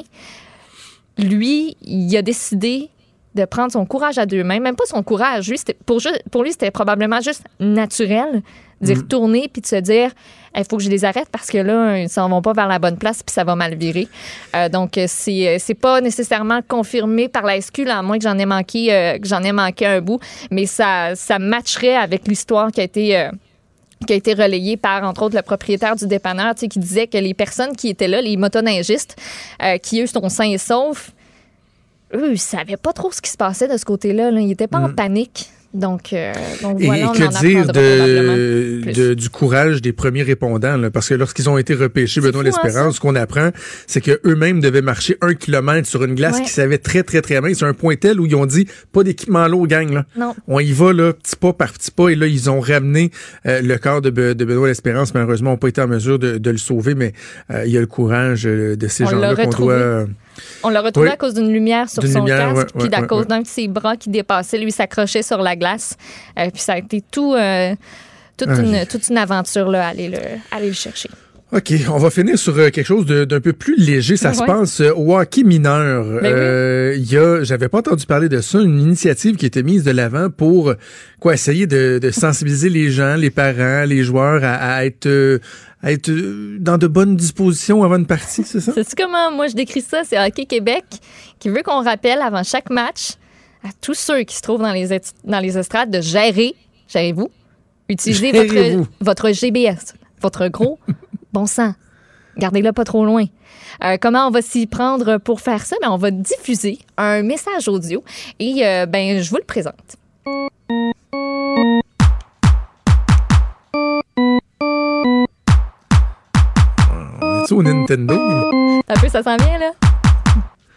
Lui, il a décidé de prendre son courage à deux mains, même pas son courage, lui pour pour lui c'était probablement juste naturel d'y retourner puis de se dire il faut que je les arrête parce que là ils s'en vont pas vers la bonne place puis ça va mal virer. Euh, donc euh, c'est c'est pas nécessairement confirmé par la SQ là, à moins que j'en ai manqué euh, que j'en ai manqué un bout, mais ça ça matcherait avec l'histoire qui a été euh, qui a été relayée par, entre autres, le propriétaire du dépanneur, tu sais, qui disait que les personnes qui étaient là, les motoneigistes, euh, qui, eux, sont sains et saufs, eux, ils savaient pas trop ce qui se passait de ce côté-là. Là. Ils étaient pas en panique. Donc, euh, donc Et, voilà, et on en que dire apprendra probablement de, de- du courage des premiers répondants? là? parce que lorsqu'ils ont été repêchés, Benoît hein, l'Espérance, ce qu'on apprend, c'est qu'eux-mêmes devaient marcher un kilomètre sur une glace Ouais. qui savait très, très, très mince. C'est un point tel où ils ont dit, pas d'équipement à l'eau, gang. Là. Non. On y va, là, petit pas par petit pas. Et là, ils ont ramené euh, le corps de, Be- de Benoît l'Espérance. Malheureusement, ils n'ont pas été en mesure de, de le sauver, mais euh, il y a le courage euh, de ces On gens-là qu'on doit... On l'a retrouvé Oui. à cause d'une lumière sur son lumière, casque, ouais, puis à ouais, cause ouais. d'un de ses bras qui dépassait, lui s'accrochait sur la glace. Euh, puis ça a été tout, euh, toute, Ah, une, toute une aventure là, aller le, aller le chercher. OK, on va finir sur euh, quelque chose d'un peu plus léger. Ça se passe euh, au hockey mineur. Ben. Euh, Il y a, j'avais pas entendu parler de ça, une initiative qui était mise de l'avant pour quoi essayer de, de sensibiliser les gens, les parents, les joueurs à, à être, à être dans de bonnes dispositions avant une partie, c'est ça? Sais-tu comment moi je décris ça? C'est Hockey Québec qui veut qu'on rappelle avant chaque match à tous ceux qui se trouvent dans les, dans les estrades de gérer, gérez-vous, utilisez votre, votre GBS, votre gros bon sang, gardez-le pas trop loin. Euh, comment on va s'y prendre pour faire ça? Ben, on va diffuser un message audio et euh, ben, je vous le présente. Nintendo? Un peu, ça s'en vient, là?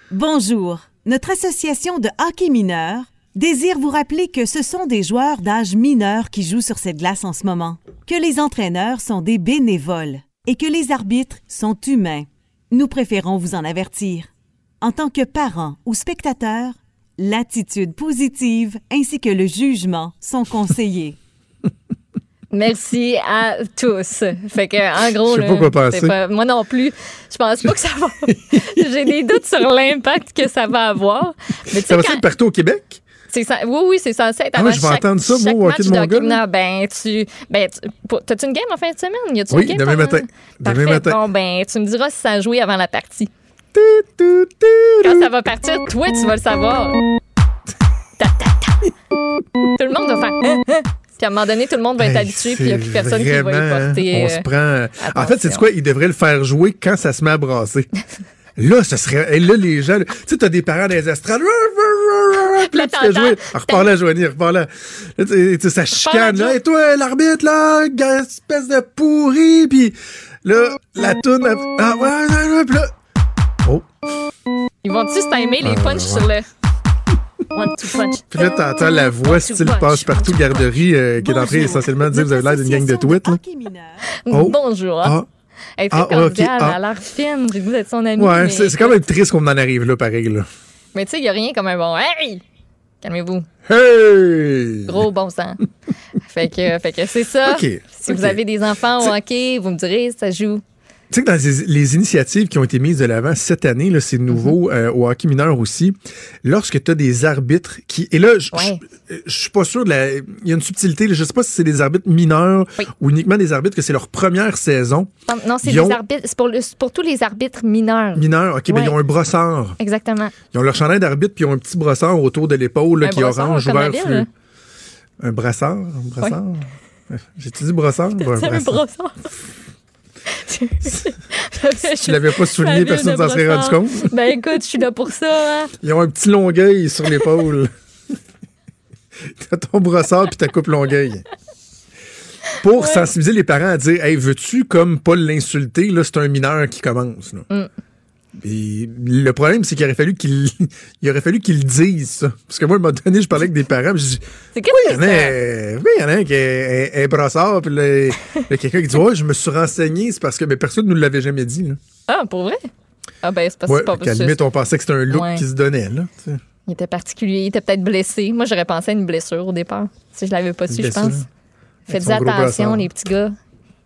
Bonjour. Notre association de hockey mineur désire vous rappeler que ce sont des joueurs d'âge mineur qui jouent sur cette glace en ce moment, que les entraîneurs sont des bénévoles et que les arbitres sont humains. Nous préférons vous en avertir. En tant que parents ou spectateurs, l'attitude positive ainsi que le jugement sont conseillés. Merci à tous. Fait que, en gros, Je sais là, pas quoi penser. c'est pas- moi non plus. Je pense pas que ça va. J'ai des doutes sur l'impact que ça va avoir. Mais Ça va quand- partout au Québec? Ça- oui, oui, c'est censé être Ah ouais, je vais chaque, entendre ça, moi, match de mon hockey. Ben, tu, ben, tu- t'as-tu une game en fin de semaine? Y a-tu Oui, une game demain matin. Demain Parfait. matin. Bon, ben, tu me diras si ça a joué avant la partie. Quand ça va partir, toi, tu vas le savoir. Ta, ta, ta. Tout le monde va faire. Hein, hein. Puis à un moment donné, tout le monde va être Hey, habitué, puis il n'y a plus personne qui va y hein, porter. On euh, se prend. En fait, c'est quoi? Il devrait le faire jouer quand ça se met à brasser. Là, ce serait. Et là, les gens. Tu sais, t'as des parents dans les estrades. Puis là, tu fais jouer. Ah, Repars là, Joanie, repars là. Là, tu sais, ça chicane, là. Et toi, l'arbitre, là, espèce de pourri. Puis là, la toune. Ah, ouais, ouais, ouais. Puis là. Oh. Ils vont-tu se timer les Ah, punchs sur le. One, two punch. Puis là, t'entends la voix style passe-partout garderie euh, qui est en train essentiellement de dire vous avez l'air d'une gang de tweets, là. Oh. Bonjour. Elle Ah, ok, cordiale, ah. elle a l'air fine. J'ai goût d'être son amie. Ouais, mais... c'est quand même triste qu'on en arrive là, pareil, là. Mais tu sais, il n'y a rien comme un bon. Hey! Calmez-vous. Hey! Gros bon sang. fait que, fait que c'est ça. Si vous avez des enfants au hockey, vous me direz, ça joue. Tu sais que dans les, les initiatives qui ont été mises de l'avant cette année, c'est nouveau Mhm. euh, au hockey mineur aussi, lorsque tu as des arbitres qui... Et là, je Ouais. suis pas sûr, de la- il y a une subtilité, là, je sais pas si c'est des arbitres mineurs Oui. ou uniquement des arbitres que c'est leur première saison. Non, Non, c'est Ils des ont- arbitres. C'est pour, le- pour tous les arbitres mineurs. Mineurs, OK, mais Ouais. ils ont un brossard. Exactement. Ils ont leur chandail d'arbitre puis ils ont un petit brossard autour de l'épaule qui est brossard, orange fleu. là. Un brassard? Un brassard? J'ai-tu dit brossard? ou un C'est brossard. Tu l'avais pas souligné, personne s'en serait rendu compte? Ben écoute, je suis là pour ça. Hein. Ils ont un petit longueuil sur l'épaule. T'as ton brossard puis ta coupe longueuil. Pour sensibiliser les parents à dire Hey, veux-tu comme pas l'insulter, là, c'est un mineur qui commence. là. Mm. Et le problème, c'est qu'il aurait fallu qu'il il aurait fallu qu'ils le disent, ça. Parce que moi, à un moment donné, je parlais avec des parents, puis je dis Oui, il y en a, oui, il y en a un qui est un brossard, puis là, il y a quelqu'un qui dit Ouais, je me suis renseigné, c'est parce que mais personne ne nous l'avait jamais dit. Là. Ah, pour vrai? Ah, ben c'est parce que Ouais, pas qu'à limite, on pensait que c'était un look Ouais. qui se donnait. Là. Il était particulier, il était peut-être blessé. Moi, j'aurais pensé à une blessure au départ. Si je l'avais pas su, je pense. Faites attention, brassard. les petits gars.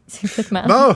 C'est fait mal. Bon!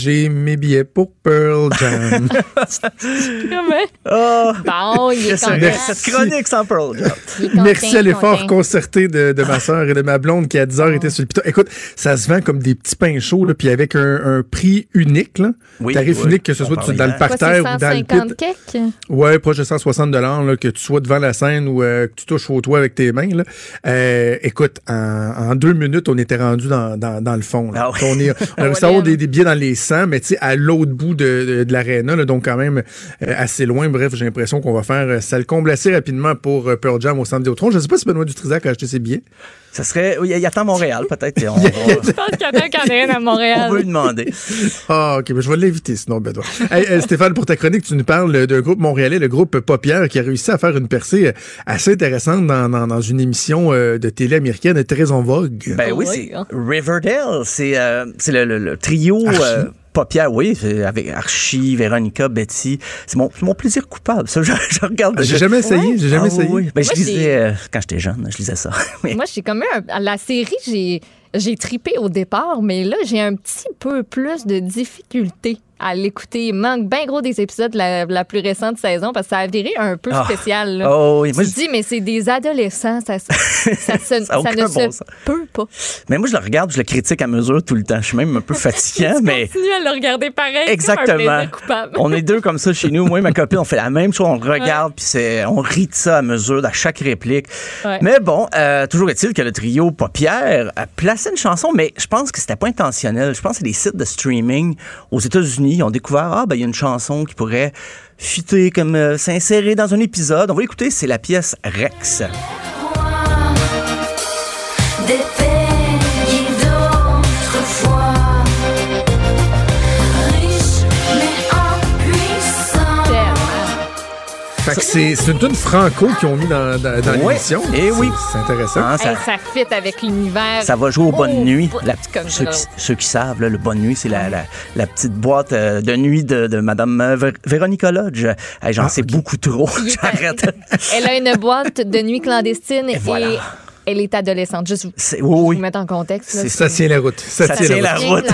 J'ai mes billets pour Pearl Jam. Comment? Oh, Bon, il est content. cette chronique sans Pearl Jam? Content, Merci à l'effort concerté de, de ma soeur et de ma blonde qui à 10 heures était sur le piton. Écoute, ça se vend comme des petits pains chauds, là, puis avec un, un prix unique. Là. Oui, Tarif oui, unique, que ce on soit dans le. Quoi, parterre ou dans le 150 pit. quelques? Ouais, proche de 160 là, que tu sois devant la scène ou euh, que tu touches au toit avec tes mains. Là. Euh, écoute, en, en deux minutes, on était rendu dans, dans, dans le fond. Là. Ah oui. On, est, on a réussi à avoir des, des billets dans les 100, mais tu sais, à l'autre bout de, de, de l'aréna, là, donc quand même euh, assez loin. Bref, j'ai l'impression qu'on va faire euh, ça le comble assez rapidement pour euh, Pearl Jam au centre Vidéotron. Je sais pas si Benoît Dutrisac a acheté ses billets. Ça serait. Oui, il attend Montréal, peut-être. On, Il y a- va- Je pense qu'il y en a un qui en a une à on Montréal. va lui demander. Ah, OK, mais je vais l'inviter sinon, Benoît. Hey, euh, Stéphane, pour ta chronique, tu nous parles d'un groupe montréalais, le groupe Paupière, qui a réussi à faire une percée euh, assez intéressante dans, dans, dans une émission euh, de télé américaine très en vogue. Ben oui, Oui, c'est hein. Riverdale. C'est euh, c'est le, le- le trio. Archie. euh, Paupière, oui, avec Archie, Véronica, Betty. C'est mon, plaisir coupable. Ça, je, je regarde. Ah, J'ai je- jamais essayé, j'ai jamais Ah essayé. oui. Ben, je Moi, lisais, c'est- euh, quand j'étais jeune, je lisais ça. Mais- Moi, j'ai comme eu un- la série, j'ai j'ai tripé au départ, mais là, j'ai un petit peu plus de difficulté à l'écouter. Il manque bien gros des épisodes de la, la plus récente saison parce que ça a viré un peu Ah. spécial. Là. Oh oui, moi, tu te dis, mais c'est des adolescents, ça, ça, se- ne bon se sens. peut pas. Mais moi, je le regarde, je le critique à mesure tout le temps. Je suis même un peu fatiguant, tu mais. continues à le regarder pareil. Exactement. Coupable. On est deux comme ça chez nous. Moi et ma copine, on fait la même chose. On le regarde, puis on rit de ça à mesure, à chaque réplique. Ouais. Mais bon, euh, toujours est-il que le trio Paupière a placé une chanson, mais je pense que c'était pas intentionnel. Je pense que c'est des sites de streaming aux États-Unis. Ils ont ah, ben, il y a une chanson qui pourrait fitter, comme euh, s'insérer dans un épisode. On va écouter, c'est la pièce Rex. C'est c'est une tune franco qu'ils ont mis dans, dans, dans Ouais. l'émission. Eh oui. C'est intéressant. Hein, ça- Hey, ça fit avec l'univers. Ça va jouer aux bonnes Oh, nuits. bout La- ceux, qui, ceux qui savent, là, le bonne nuit, c'est la, la, la petite boîte euh, de nuit de, de Mme euh, Vé- Véronica Lodge. Hey, J'en Ah, sais beaucoup trop. J'arrête. Elle a une boîte de nuit clandestine et, voilà. Elle est adolescente. Juste vous, vous oui, mettre en contexte. là, Ça tient la route. Ça, Ça tient, tient la route.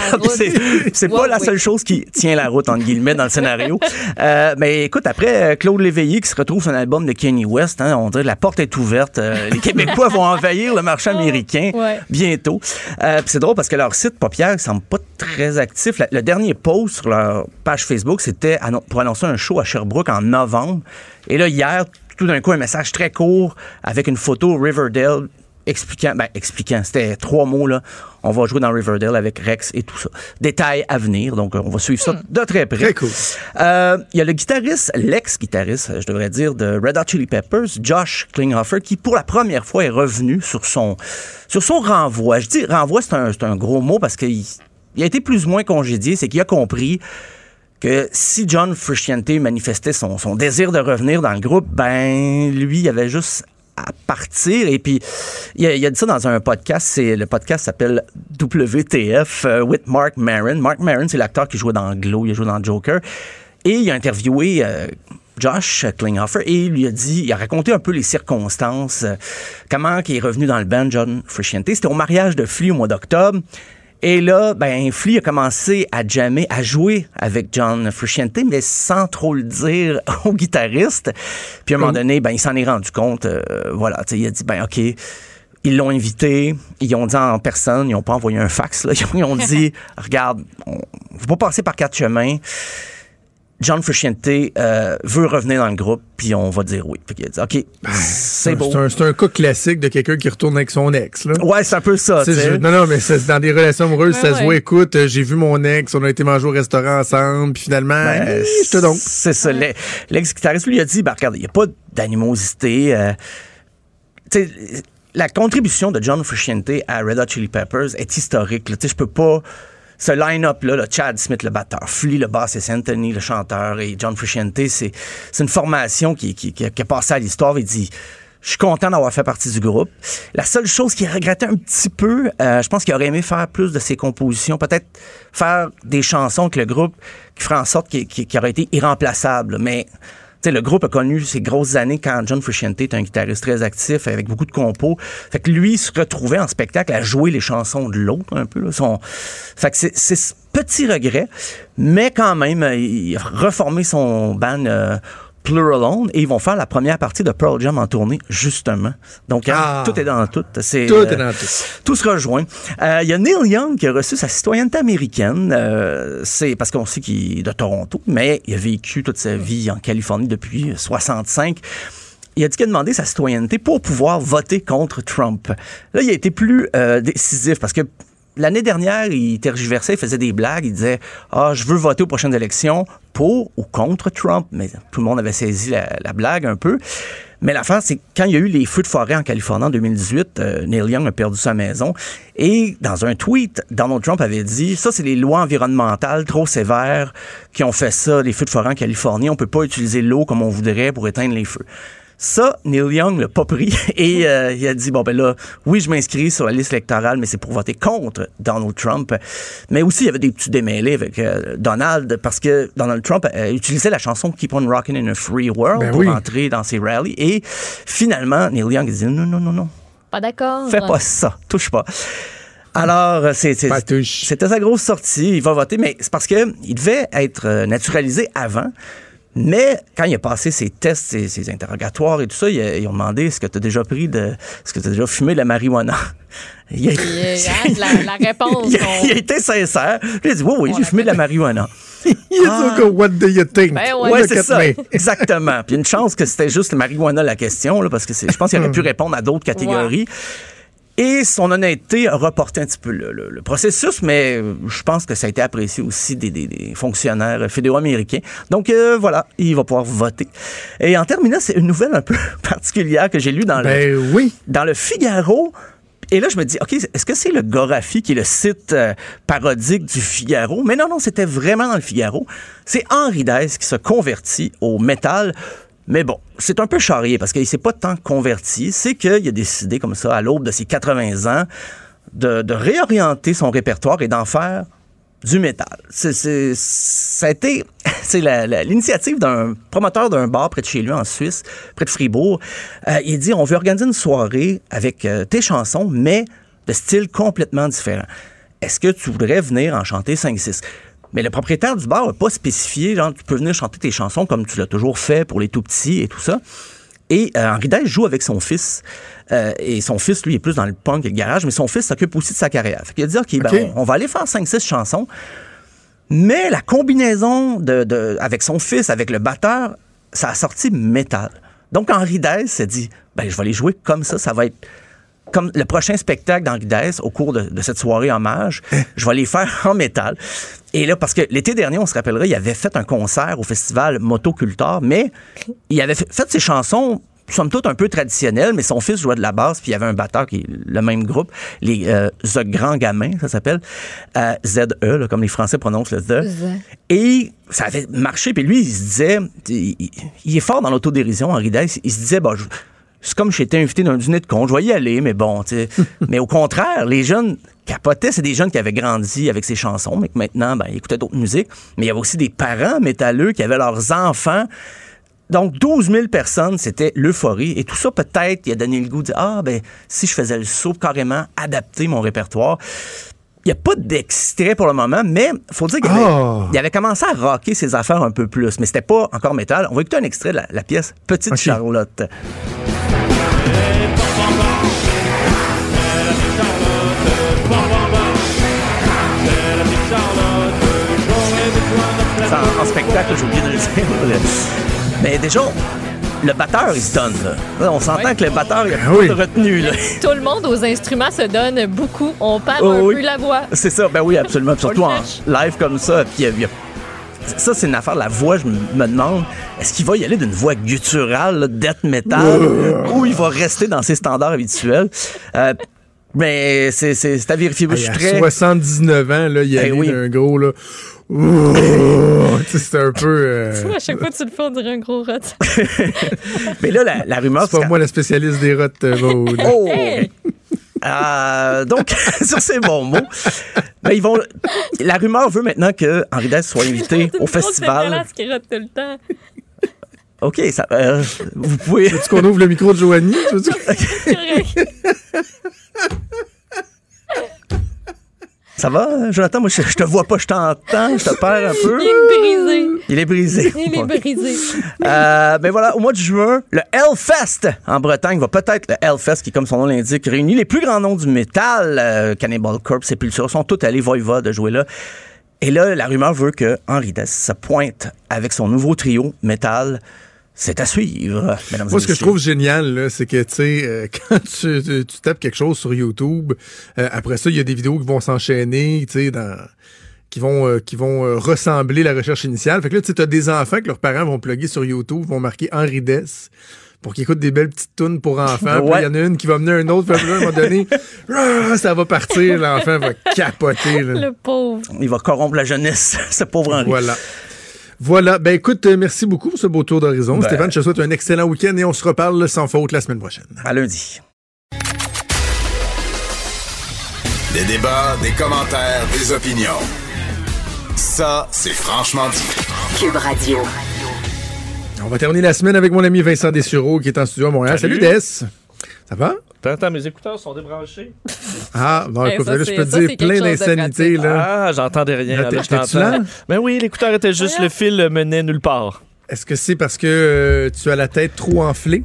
c'est pas la oui. seule chose qui tient la route, entre guillemets, dans le scénario. Euh, mais écoute, après euh, Claude Léveillé qui se retrouve sur un album de Kanye West, hein, on dirait que la porte est ouverte. Euh, les Québécois vont envahir le marché américain Ouais. bientôt. Euh, c'est drôle parce que leur site Paupière ne semble pas très actif. Le dernier post sur leur page Facebook, c'était pour annoncer un show à Sherbrooke en novembre. Et là, hier, tout d'un coup, un message très court avec une photo Riverdale expliquant, ben, expliquant, c'était trois mots, là. On va jouer dans Riverdale avec Rex et tout ça. Détails à venir, donc euh, on va suivre ça de très près. Très cool. Euh, Il y a le guitariste, l'ex-guitariste, je devrais dire, de Red Hot Chili Peppers, Josh Klinghoffer, qui pour la première fois est revenu sur son, sur son renvoi. Je dis renvoi, c'est un, c'est un gros mot parce qu'il il a été plus ou moins congédié, c'est qu'il a compris que si John Frusciante manifestait son, son désir de revenir dans le groupe, ben lui, il avait juste à partir. Et puis, il a, a dit ça dans un podcast. C'est le podcast s'appelle WTF euh, with Mark Maron. Mark Maron, c'est l'acteur qui jouait dans Glow, il a joué dans Joker. Et il a interviewé euh, Josh Klinghoffer et il lui a dit, il a raconté un peu les circonstances, euh, comment il est revenu dans le band John Frusciante. C'était au mariage de Flea au mois d'octobre. Et là, ben, Flea a commencé à jammer, à jouer avec John Frusciante, mais sans trop le dire au guitariste. Puis à un moment donné, ben, il s'en est rendu compte. euh, voilà, tu sais, il a dit, ben, OK. Ils l'ont invité, ils ont dit en personne, ils n'ont pas envoyé un fax. Là. Ils ont dit, regarde, on ne va pas passer par quatre chemins. John Frusciante euh, veut revenir dans le groupe, puis on va dire oui. Fait qu'il a dit, OK, c'est beau. C'est un, un cas classique de quelqu'un qui retourne avec son ex. Là. Ouais, c'est un peu ça. Je- non, non, mais c'est- dans des relations amoureuses, Ouais, ça se ouais. voit, écoute, euh, j'ai vu mon ex, on a été manger au restaurant ensemble, puis finalement, Ben, hi, je te donc. C'est ça. Le- L'ex-guitariste lui a dit, ben, regarde, il n'y a pas d'animosité. euh, tu sais, la contribution de John Frusciante à Red Hot Chili Peppers est historique. je peux pas... Ce line-up-là, là, Chad Smith, le batteur, Flea, le bassiste, Anthony, le chanteur, et John Frusciante, c'est une formation qui, qui, qui a, qui passé à l'histoire. Il dit... Je suis content d'avoir fait partie du groupe. La seule chose qu'il regrettait un petit peu, euh, je pense qu'il aurait aimé faire plus de ses compositions, peut-être faire des chansons avec le groupe qui ferait en sorte qu'il qu'il aurait été irremplaçable. Mais sais, le groupe a connu ses grosses années quand John Frusciante est un guitariste très actif avec beaucoup de compos. Fait que lui se retrouvait en spectacle à jouer les chansons de l'autre un peu. Là. Son... Fait que c'est c'est ce petit regret, mais quand même, il a reformé son band euh, Pluralone et ils vont faire la première partie de Pearl Jam en tournée, justement. Donc, hein, Ah. tout est dans tout. C'est, Tout euh, est dans tout. tout se rejoint. Euh, Il y a Neil Young qui a reçu sa citoyenneté américaine. Euh, c'est parce qu'on sait qu'il est de Toronto, mais il a vécu toute sa vie en Californie depuis 65. Il a dit qu'il a demandé sa citoyenneté pour pouvoir voter contre Trump. Là, il a été plus euh, décisif parce que l'année dernière, il tergiversait, il faisait des blagues, il disait Ah, je veux voter aux prochaines élections pour ou contre Trump. Mais tout le monde avait saisi la, la blague un peu. Mais l'affaire, c'est quand il y a eu les feux de forêt en Californie en 2018, euh, Neil Young a perdu sa maison. Et dans un tweet, Donald Trump avait dit Ça, c'est les lois environnementales trop sévères qui ont fait ça, les feux de forêt en Californie. On peut pas utiliser l'eau comme on voudrait pour éteindre les feux. Ça, Neil Young l'a pas pris et euh, il a dit bon ben là, oui, je m'inscris sur la liste électorale, mais c'est pour voter contre Donald Trump. Mais aussi, il y avait des petits démêlés avec euh, Donald parce que Donald Trump euh, utilisait la chanson Keep on Rockin' in a Free World Ben pour oui. entrer dans ses rallyes et finalement, Neil Young a dit non, non, non, non, Pas d'accord. fais pas ça, touche pas. Alors, c'était sa grosse sortie. Il va voter, mais c'est parce que il devait être naturalisé avant. Mais quand il a passé ses tests, ses, ses interrogatoires et tout ça, il ils ont demandé est-ce que tu as déjà pris de. Est-ce que tu as déjà fumé de la marijuana? Il a, Puis, euh, hein, la, la réponse. il a- on- il a été sincère. Il a dit oui, oui, j'ai fumé de la marijuana. Il a dit que what do you think? Ben ouais. C'est 4 ça. Exactement. Puis une chance que c'était juste le marijuana la question, là, parce que je pense qu'il aurait pu répondre à d'autres catégories. Et son honnêteté a reporté un petit peu le, le- le processus, mais euh, je pense que ça a été apprécié aussi des, des- des fonctionnaires fédéraux américains. Donc euh, voilà, il va pouvoir voter. Et en terminant, c'est une nouvelle un peu particulière que j'ai lue dans le Ben oui. dans le Figaro. Et là, je me dis, OK, est-ce que c'est le Gorafi qui est le site euh, parodique du Figaro? Mais non, non, c'était vraiment dans le Figaro. C'est Henri Dess qui se convertit au métal. Mais bon, c'est un peu charrié parce qu'il s'est pas tant converti. C'est qu'il a décidé, comme ça, à l'aube de ses 80 ans, de, de réorienter son répertoire et d'en faire du métal. C'est, ça c'est l'initiative d'un promoteur d'un bar près de chez lui en Suisse, près de Fribourg. Euh, il dit on veut organiser une soirée avec euh, tes chansons, mais de style complètement différent. Est-ce que tu voudrais venir en chanter 5-6? Mais le propriétaire du bar n'a pas spécifié, genre, tu peux venir chanter tes chansons comme tu l'as toujours fait pour les tout petits et tout ça. Et euh, Henri joue avec son fils. Euh, et son fils, lui, est plus dans le punk et le garage, mais son fils s'occupe aussi de sa carrière. Fait qu'il a dit, OK, ben, OK. on, on va aller faire 5-6 chansons. Mais la combinaison de, de- avec son fils, avec le batteur, ça a sorti métal. Donc Henri Dess s'est dit, ben, je vais les jouer comme ça, ça va être comme le prochain spectacle d'Henri Dess au cours de, de cette soirée hommage, je vais les faire en métal. Et là, parce que l'été dernier, on se rappellera, il avait fait un concert au festival Motocultor, mais il avait fait, ses chansons somme toute un peu traditionnelles, mais son fils jouait de la basse, puis il y avait un batteur qui est le même groupe, les euh, The Grand Gamin, ça s'appelle, euh, ZE, là, comme les Français prononcent le Z. Et ça avait marché, puis lui, il se disait, il, est fort dans l'autodérision, Henri Dess, il se disait, bah, je- c'est comme si j'étais invité d'un dîner de con, je vais y aller, mais bon, tu sais. mais au contraire, les jeunes capotaient, c'est des jeunes qui avaient grandi avec ces chansons, mais que maintenant, ben, ils écoutaient d'autres musiques. Mais il y avait aussi des parents métalleux qui avaient leurs enfants. Donc, 12 000 personnes, c'était l'euphorie. Et tout ça, peut-être, il a donné le goût de dire, ah, ben, si je faisais le saut, carrément adapter mon répertoire. Il n'y a pas d'extrait pour le moment, mais faut dire qu'il avait, Ah. avait commencé à rocker ses affaires un peu plus. Mais c'était pas encore métal. On va écouter un extrait de la, la pièce Petite. Charlotte. En, en spectacle, j'ai oublié de le dire. Mais déjà, le batteur, il se donne. Là. On s'entend que le batteur, il a Ben oui. de retenue. Là. Tout le monde aux instruments se donne beaucoup. On perd Oh un oui. peu la voix. C'est ça, ben oui, absolument. Surtout en live comme ça. Puis il y a- y a- ça, c'est une affaire. La voix, je me demande, est-ce qu'il va y aller d'une voix gutturale, là, death metal, ou il va rester dans ses standards habituels? Euh, mais c'est à vérifier. Je suis très... 79 ans, là, il y a oui. un gros, là. Ouh, tu sais, c'est un peu. euh, À chaque fois que tu le fais, on dirait un gros rot. Mais là, la, la rumeur... c'est pas c'est moi la spécialiste des rottes, euh, Maud. Oh! Hey! Euh, donc, sur ces bons mots, ben, ils vont. La rumeur veut maintenant que Henri Dess soit invité au festival. qui rote tout le temps. OK, ça, euh, vous pouvez. Est-ce qu'on ouvre le micro de Joanie? Tu veux dire? Ça va, euh, Jonathan? Moi, je, je te vois pas, je t'entends, je te perds un peu. Il est brisé. Il est brisé. Il est brisé. Euh, ben voilà, au mois de juin, le Hellfest en Bretagne va peut-être, le Hellfest, qui, comme son nom l'indique, réunit les plus grands noms du métal. Euh, Cannibal Corpse, Sepultura sont tous allés Voivod de jouer là. Et là, la rumeur veut que Henri Dess se pointe avec son nouveau trio métal. C'est à suivre, mesdames et Moi, ce que je trouve génial, c'est que, tu sais, euh, quand tu, tu- tu tapes quelque chose sur YouTube, euh, après ça, il y a des vidéos qui vont s'enchaîner, tu sais, dans qui vont euh, qui vont euh, ressembler la recherche initiale. Fait que là, tu as des enfants que leurs parents vont plugger sur YouTube, vont marquer Henri Dess pour qu'ils écoutent des belles petites tunes pour enfants. Ouais. il y en a une qui va mener un autre, puis là, à un moment donné, ah, ça va partir, l'enfant va capoter. Là. Le pauvre. Il va corrompre la jeunesse, ce pauvre Henri. Voilà. Voilà. Ben écoute, euh, merci beaucoup pour ce beau tour d'horizon. Ben- Stéphane, je te souhaite un excellent week-end et on se reparle sans faute la semaine prochaine. À lundi. Des débats, des commentaires, des opinions. Ça, c'est franchement dit. Cube Radio. On va terminer la semaine avec mon ami Vincent Dessureau qui est en studio à Montréal. Salut, Salut. Des. Ça va? T'entends, mes écouteurs sont débranchés. Ah, bon, écoute, ça, là, je peux te dire plein d'insanités, là. Ah, j'entendais rien. Là, Là, t'entends. Ben oui, l'écouteur était juste, le fil menait nulle part. Est-ce que c'est parce que euh, tu as la tête trop enflée?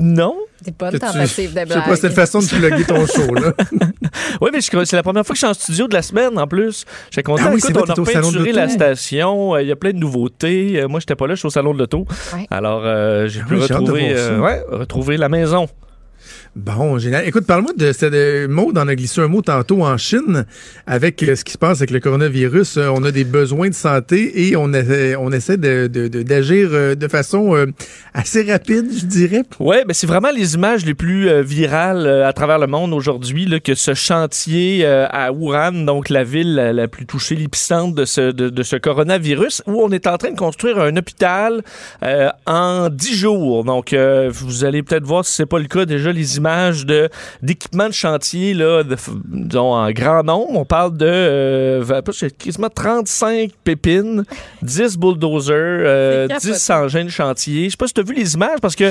Non. C'est pas Que une tentative de Je sais pas, blague. c'est une façon de plugger ton show, là. Oui, mais c'est la première fois que je suis en studio de la semaine en plus. J'étais content. Ah oui, Écoute, on a repeinturé la station. euh, Il y a plein de nouveautés. Euh, moi, j'étais pas là, je suis au salon de l'auto. Ouais. Alors, euh, j'ai Ah pu oui, retrouver, euh, ouais, retrouver la maison. Bon, génial. Écoute, parle-moi de cette euh, Maud en a glissé un mot tantôt en Chine avec euh, ce qui se passe avec le coronavirus. Euh, on a des besoins de santé et on, essaie- on essaie de- de- d'agir façon assez rapide, je dirais. Ouais, ben c'est vraiment les images les plus virales à travers le monde aujourd'hui que ce chantier à Wuhan, donc la ville la, plus touchée, l'épicentre de ce, coronavirus, où on est en train de construire un hôpital en 10 jours. Donc, vous allez peut-être voir si c'est pas le cas déjà les images de d'équipements de chantier là, de, disons, en grand nombre. On parle de euh, quasiment 35 pépines, 10 bulldozers, euh, C'est capoté. 10 engins de chantier. Je sais pas si tu as vu les images parce que Euh,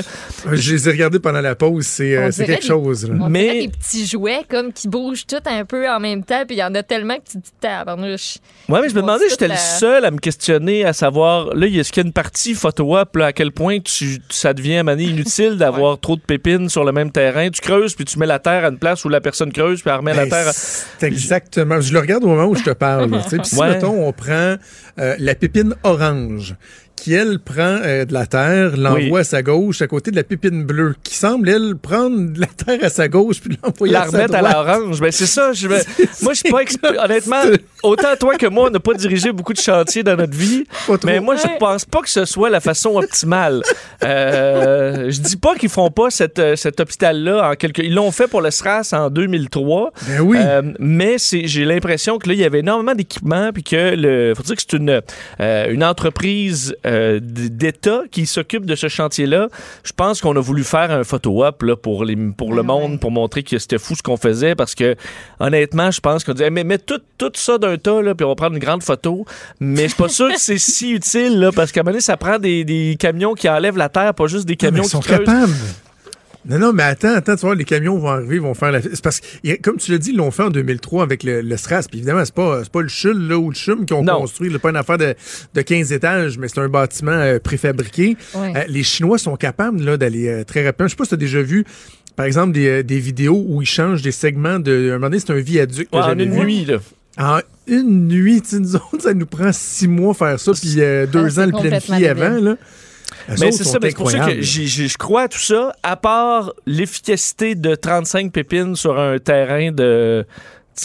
Je les ai regardés pendant la pause. C'est euh, quelque des- chose. là. On Mais- des petits jouets comme qui bougent tout un peu en même temps, puis il y en a tellement que tu te dis tabarnouche. Ouais, mais je me demandais j'étais le seul à me questionner, à savoir, là, est-ce qu'il y a une partie photo-op, à quel point tu, ça devient donné inutile d'avoir trop de pépines sur le même terrain? Tu creuses, puis tu mets la terre à une place où la personne creuse, puis elle remet la Ben, terre. à- exactement. Je le regarde au moment où je te parle. Puis si, Ouais. mettons, on prend euh, la pépine orange, qui, elle, prend euh, de la terre, l'envoie Oui. à sa gauche, à côté de la pépine bleue, qui semble, elle, prendre de la terre à sa gauche, puis l'envoyer La à sa remettre à droite. l'orange. Ben, c'est ça. Je, moi, je suis pas. Honnêtement, autant toi que moi, on n'a pas dirigé beaucoup de chantiers dans notre vie. Mais moi, je pense pas que ce soit la façon optimale. Euh, je dis pas qu'ils font pas cette, euh, cet hôpital-là en quelque. Ils l'ont fait pour le SRAS en 2003. Ben oui. Euh, mais c'est, j'ai l'impression que là, il y avait énormément d'équipements, puis que le, faut dire que c'est une, euh, une entreprise euh, d'État qui s'occupe de ce chantier-là. Je pense qu'on a voulu faire un photo-op là, pour, les, pour le Ah monde, ouais. pour montrer que c'était fou ce qu'on faisait, parce que honnêtement, je pense qu'on disait, mais mets tout, tout ça d'un tas, là, puis on va prendre une grande photo. Mais je suis pas sûr que c'est si utile, là, parce qu'à un moment donné, ça prend des, des camions qui enlèvent la terre, pas juste des mais camions ils sont qui creusent. capables. Non, non, mais attends, attends, tu vois, les camions vont arriver, vont faire la. C'est parce que, comme tu l'as dit, ils l'ont fait en 2003 avec le, le SRAS. Puis évidemment, c'est pas, c'est pas le CHUL là, ou le CHUM qui ont Non. construit, là, pas une affaire de, de 15 étages, mais c'est un bâtiment euh, préfabriqué. Ouais. Euh, les Chinois sont capables là, d'aller euh, très rapidement. Je sais pas si tu as déjà vu, par exemple, des, des vidéos où ils changent des segments de. Un moment donné, c'est un viaduc que Ouais, en une vu. nuit, là. En une nuit, tu nous autres, ça nous prend six mois faire ça, puis euh, deux Ah, ans le planifier avant. Là. Mais c'est ça, mais c'est pour ça que je crois à tout ça, à part l'efficacité de 35 pépines sur un terrain de,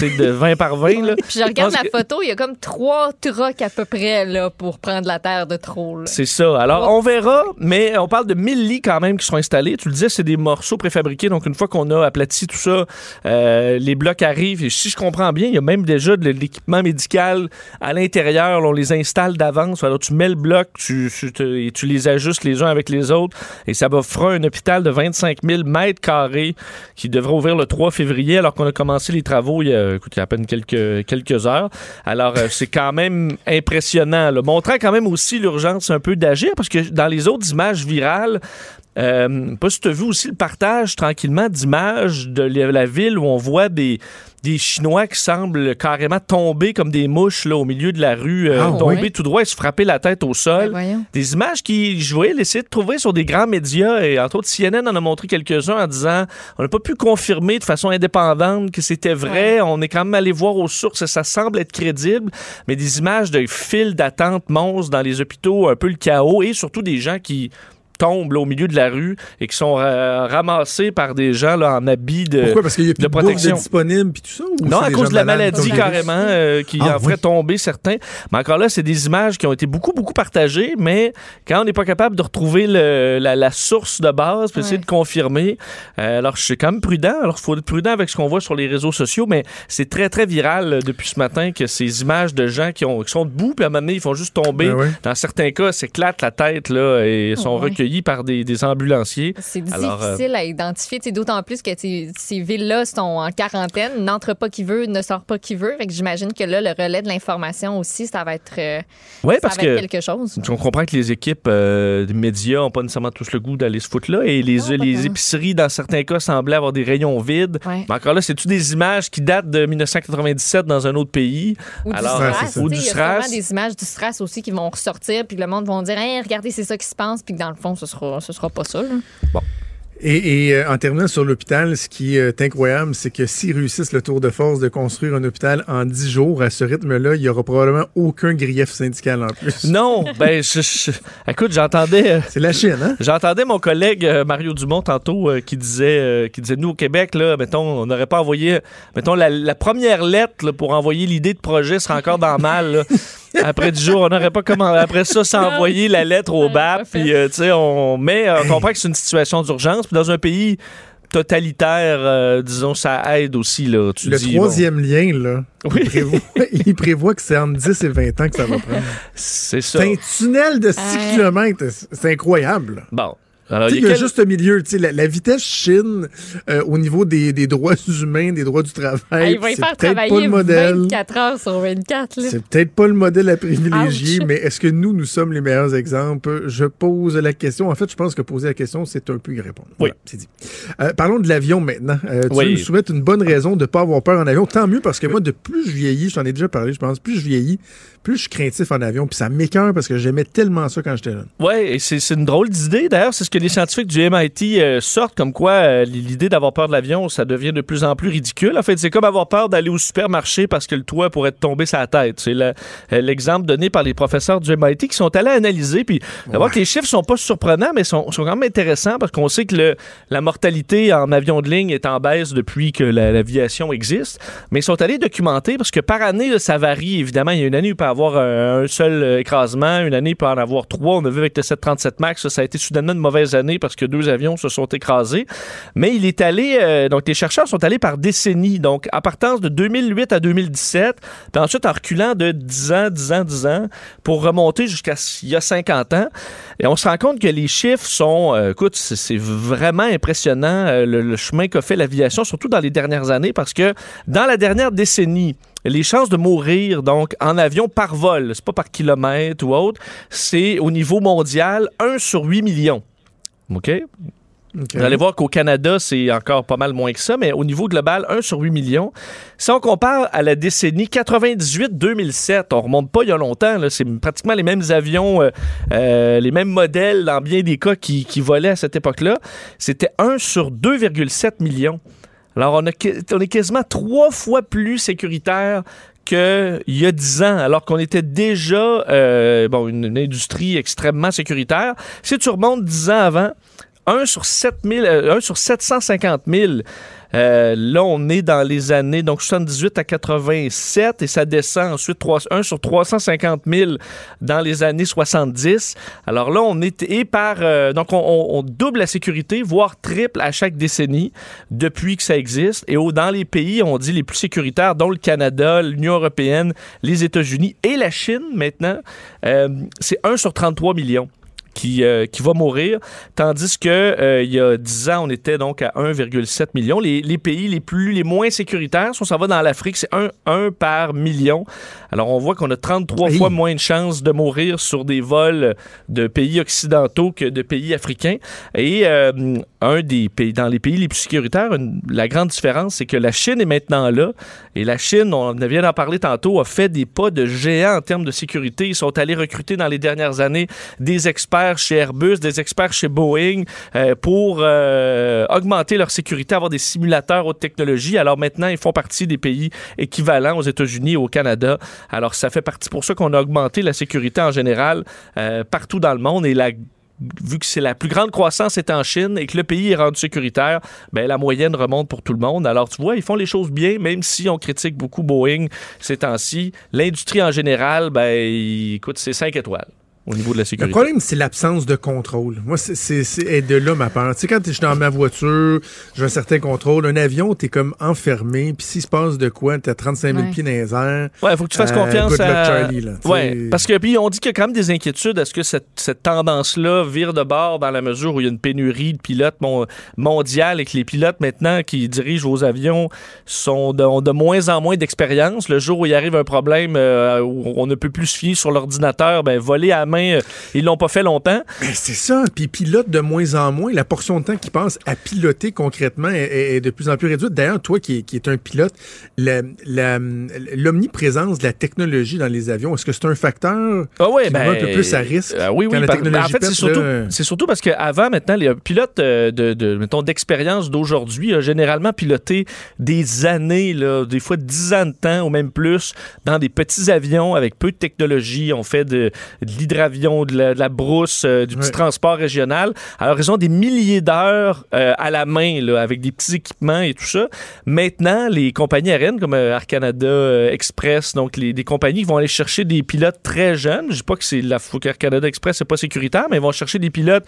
de 20 par 20. Là. Puis je regarde la que- photo, il y a comme trois trucks à peu près là, pour prendre la terre de trop. C'est ça. Alors, on verra, mais on parle de 1000 lits quand même qui sont installés. Tu le disais, c'est des morceaux préfabriqués. Donc, une fois qu'on a aplati tout ça, euh, les blocs arrivent. Et si je comprends bien, il y a même déjà de l'équipement médical à l'intérieur. On les installe d'avance. Alors, tu mets le bloc, tu, tu, te- et tu les ajustes les uns avec les autres. Et ça va fera un hôpital de 25 000 mètres carrés qui devrait ouvrir le 3 février, alors qu'on a commencé les travaux il y a, a à peine quelques, heures. Alors, euh, c'est quand même impressionnant, montrant quand même aussi l'urgence un peu d'agir, parce que dans les autres images virales, euh, pas si tu as vu aussi le partage tranquillement d'images de la ville où on voit des, des Chinois qui semblent carrément tomber comme des mouches là, au milieu de la rue, euh, Ah, tomber tout droit et se frapper la tête au sol. Ben. Des images qui, je voyais essayer de trouver sur des grands médias, et entre autres CNN en a montré quelques-uns en disant on n'a pas pu confirmer de façon indépendante que c'était vrai. On est quand même allé voir aux sources et ça semble être crédible, mais des images de files d'attente monstres dans les hôpitaux, un peu le chaos, et surtout des gens qui tombent là, au milieu de la rue et qui sont euh, ramassés par des gens là, en habits de, Pourquoi? Parce qu'il y a plus de protection. de disponible puis tout ça? ou Non, à cause de la malades maladie carrément euh, qui Ah, en ferait oui. tomber certains. Mais encore là, c'est des images qui ont été beaucoup, beaucoup partagées, mais quand on n'est pas capable de retrouver le- la, la source de base, puis essayer Ouais. de confirmer, euh, alors je suis quand même prudent. Alors, il faut être prudent avec ce qu'on voit sur les réseaux sociaux, mais c'est très, très viral depuis ce matin que ces images de gens qui, ont, qui sont debout, puis à un moment donné, ils font juste tomber. Ben. Dans certains cas, s'éclatent la tête là, et sont ouais. recueillis. Accueillis par des, des ambulanciers. C'est Alors, euh, difficile à identifier, d'autant plus que ces, villes-là sont en quarantaine, n'entre pas qui veut, ne sort pas qui veut. Fait que j'imagine que là, le relais de l'information aussi, ça va être, euh, Ouais, ça parce va être que quelque chose. on comprend que les équipes euh, des médias n'ont pas nécessairement tous le goût d'aller se foutre là et les, les épiceries, dans certains cas, semblaient avoir des rayons vides. Ouais. Mais encore là, c'est-tu des images qui datent de 1997 dans un autre pays? Ou du SRAS. ou du sais, Il y a SRAS. des images du SRAS aussi qui vont ressortir, puis le monde va dire Hey, regardez, c'est ça qui se passe, puis que dans le fond, ce sera, ce sera pas ça. là. Et, et, euh, en terminant sur l'hôpital, ce qui est incroyable, c'est que s'ils réussissent le tour de force de construire un hôpital en 10 jours, à ce rythme-là, il n'y aura probablement aucun grief syndical en plus. Non, ben, je, je- écoute, j'entendais. C'est la Chine, hein? J'entendais mon collègue euh, Mario Dumont tantôt euh, qui disait, euh, qui disait, nous au Québec, là, mettons, on n'aurait pas envoyé, mettons, la, la première lettre là, pour envoyer l'idée de projet serait encore dans le mal. là. Après 10 jours, on n'aurait pas comment. Après ça, s'envoyer la lettre au BAP. Puis, euh, tu sais, on. Mais euh, on comprend que c'est une situation d'urgence. Puis, dans un pays totalitaire, euh, disons, ça aide aussi, là. Tu Le dis, troisième lien, là, Oui. il, prévoit, il prévoit que c'est entre 10 et 20 ans que ça va prendre. C'est ça. C'est un tunnel de 6 km. C'est incroyable. Bon. Alors, il y a quel- juste le milieu. tu sais, La, la vitesse Chine euh, au niveau des, des droits humains, des droits du travail, Ah, il va y c'est faire peut-être pas travailler le modèle. 24 heures sur 24. là. C'est peut-être pas le modèle à privilégier, Ouch. mais est-ce que nous, nous sommes les meilleurs exemples? Je pose la question. En fait, je pense que poser la question, c'est un peu y répondre. Voilà, c'est dit. Euh, parlons de l'avion maintenant. Euh, tu Oui. nous souhaites une bonne raison de ne pas avoir peur en avion. Tant mieux parce que moi, de plus je vieillis, je t'en ai déjà parlé, je pense, plus je vieillis, plus je suis craintif en avion. Puis ça m'écœure parce que j'aimais tellement ça quand j'étais jeune. Oui, et c'est c'est une drôle d'idée. D'ailleurs, c'est ce que les scientifiques du MIT euh, sortent, comme quoi euh, l'idée d'avoir peur de l'avion, ça devient de plus en plus ridicule. En fait, c'est comme avoir peur d'aller au supermarché parce que le toit pourrait te tomber sur la tête. C'est euh, l'exemple donné par les professeurs du MIT qui sont allés analyser. Puis, d'abord que les chiffres sont pas surprenants, mais sont, sont quand même intéressants parce qu'on sait que le- la mortalité en avion de ligne est en baisse depuis que la- l'aviation existe. Mais ils sont allés documenter parce que par année, là, ça varie. Évidemment, il y a une année où il peut avoir un seul écrasement, une année il peut en avoir trois. On a vu avec le 737 MAX, ça, ça a été soudainement une mauvaise année parce que deux avions se sont écrasés. Mais il est allé, euh, donc les chercheurs sont allés par décennies, donc à partir de 2008 à 2017, puis ensuite en reculant de 10 ans, 10 ans, 10 ans, pour remonter jusqu'à il y a 50 ans. Et on se rend compte que les chiffres sont, euh, écoute, c'est vraiment impressionnant euh, le, le chemin qu'a fait l'aviation, surtout dans les dernières années, parce que dans la dernière décennie, les chances de mourir donc en avion par vol, c'est pas par kilomètre ou autre, c'est au niveau mondial 1 sur 8 millions. OK? Vous allez voir qu'au Canada, c'est encore pas mal moins que ça, mais au niveau global, 1 sur 8 millions. Si on compare à la décennie 98-2007, on remonte pas il y a longtemps, là, c'est pratiquement les mêmes avions, euh, euh, les mêmes modèles dans bien des cas qui, qui volaient à cette époque-là. C'était 1 sur 2,7 millions. Alors, on, est quasiment trois fois plus sécuritaire qu'il y a 10 ans, alors qu'on était déjà euh, bon, une, industrie extrêmement sécuritaire. Si tu remontes 10 ans avant, 1 sur, 7 000, euh, 1 sur 750 000. Euh, là, on est dans les années donc 78 à 87 et ça descend ensuite 3, 1 sur 350 000 dans les années 70. Alors là, on est et par euh, donc on, on- on double la sécurité, voire triple à chaque décennie depuis que ça existe. Et au, dans les pays, on dit les plus sécuritaires, dont le Canada, l'Union européenne, les États-Unis et la Chine maintenant, euh, c'est 1 sur 33 millions qui, euh, qui va mourir, tandis que euh, il y a 10 ans, on était donc à 1,7 million. Les, les pays les plus les moins sécuritaires, si on s'en va dans l'Afrique, c'est 1, 1 par million. Alors on voit qu'on a 33 fois moins de chances de mourir sur des vols de pays occidentaux que de pays africains. Et euh, un des pays dans les pays les plus sécuritaires, une- la grande différence, c'est que la Chine est maintenant là. Et la Chine, on vient d'en parler tantôt, a fait des pas de géant en termes de sécurité. Ils sont allés recruter dans les dernières années des experts chez Airbus, des experts chez Boeing euh, pour euh, augmenter leur sécurité, avoir des simulateurs haute technologie. Alors maintenant, ils font partie des pays équivalents aux États-Unis et au Canada. Alors ça fait partie pour ça qu'on a augmenté la sécurité en général euh, partout dans le monde et vu que c'est la plus grande croissance est en Chine et que le pays est rendu sécuritaire, ben la moyenne remonte pour tout le monde. Alors tu vois, ils font les choses bien, même si on critique beaucoup Boeing ces temps-ci. L'industrie en général, ben écoute, c'est 5 étoiles. Au niveau de la Le sécurité. problème, c'est l'absence de contrôle. Moi, c'est- c'est c'est- est de là ma peur. Tu sais, quand je suis dans ma voiture, j'ai un certain contrôle. Un avion, t'es comme enfermé. Puis s'il se passe de quoi, t'as 35 000 Ouais. pieds dans les airs. Ouais, faut que tu fasses Euh, confiance à Charlie, là. Ouais, parce que puis on dit qu'il y a quand même des inquiétudes. Est-ce que cette, cette tendance-là vire de bord dans la mesure où il y a une pénurie de pilotes mon- mondiale et que les pilotes maintenant qui dirigent vos avions sont de, ont de moins en moins d'expérience. Le jour où il arrive un problème euh, où on ne peut plus se fier sur l'ordinateur, ben voler à main, euh, ils l'ont pas fait longtemps. Ben, c'est ça. Puis pilote de moins en moins. La portion de temps qu'il passe à piloter concrètement est, de plus en plus réduite. D'ailleurs, toi qui, es- qui est un pilote, l'omniprésence de la technologie dans les avions, est-ce que c'est un facteur Ah ouais, qui ben, met un peu plus à risque euh, oui, quand oui. la technologie ben, en fait, c'est surtout, là? surtout parce qu'avant, maintenant, les pilotes euh, de, de, mettons, d'expérience d'aujourd'hui ont généralement piloté des années, là, des fois 10 ans de temps ou même plus, dans des petits avions avec peu de technologie. On fait de, de l'hydravion, de la, de la brousse, euh, du petit transport régional. Alors, ils ont des milliers d'heures euh, à la main, là, avec des petits équipements et tout ça. Maintenant, les compagnies aériennes comme euh, Air Canada, Express, donc les, des compagnies qui vont aller chercher des pilotes très jeunes. Je dis pas que c'est la qu'Air Canada Express c'est pas sécuritaire, mais ils vont chercher des pilotes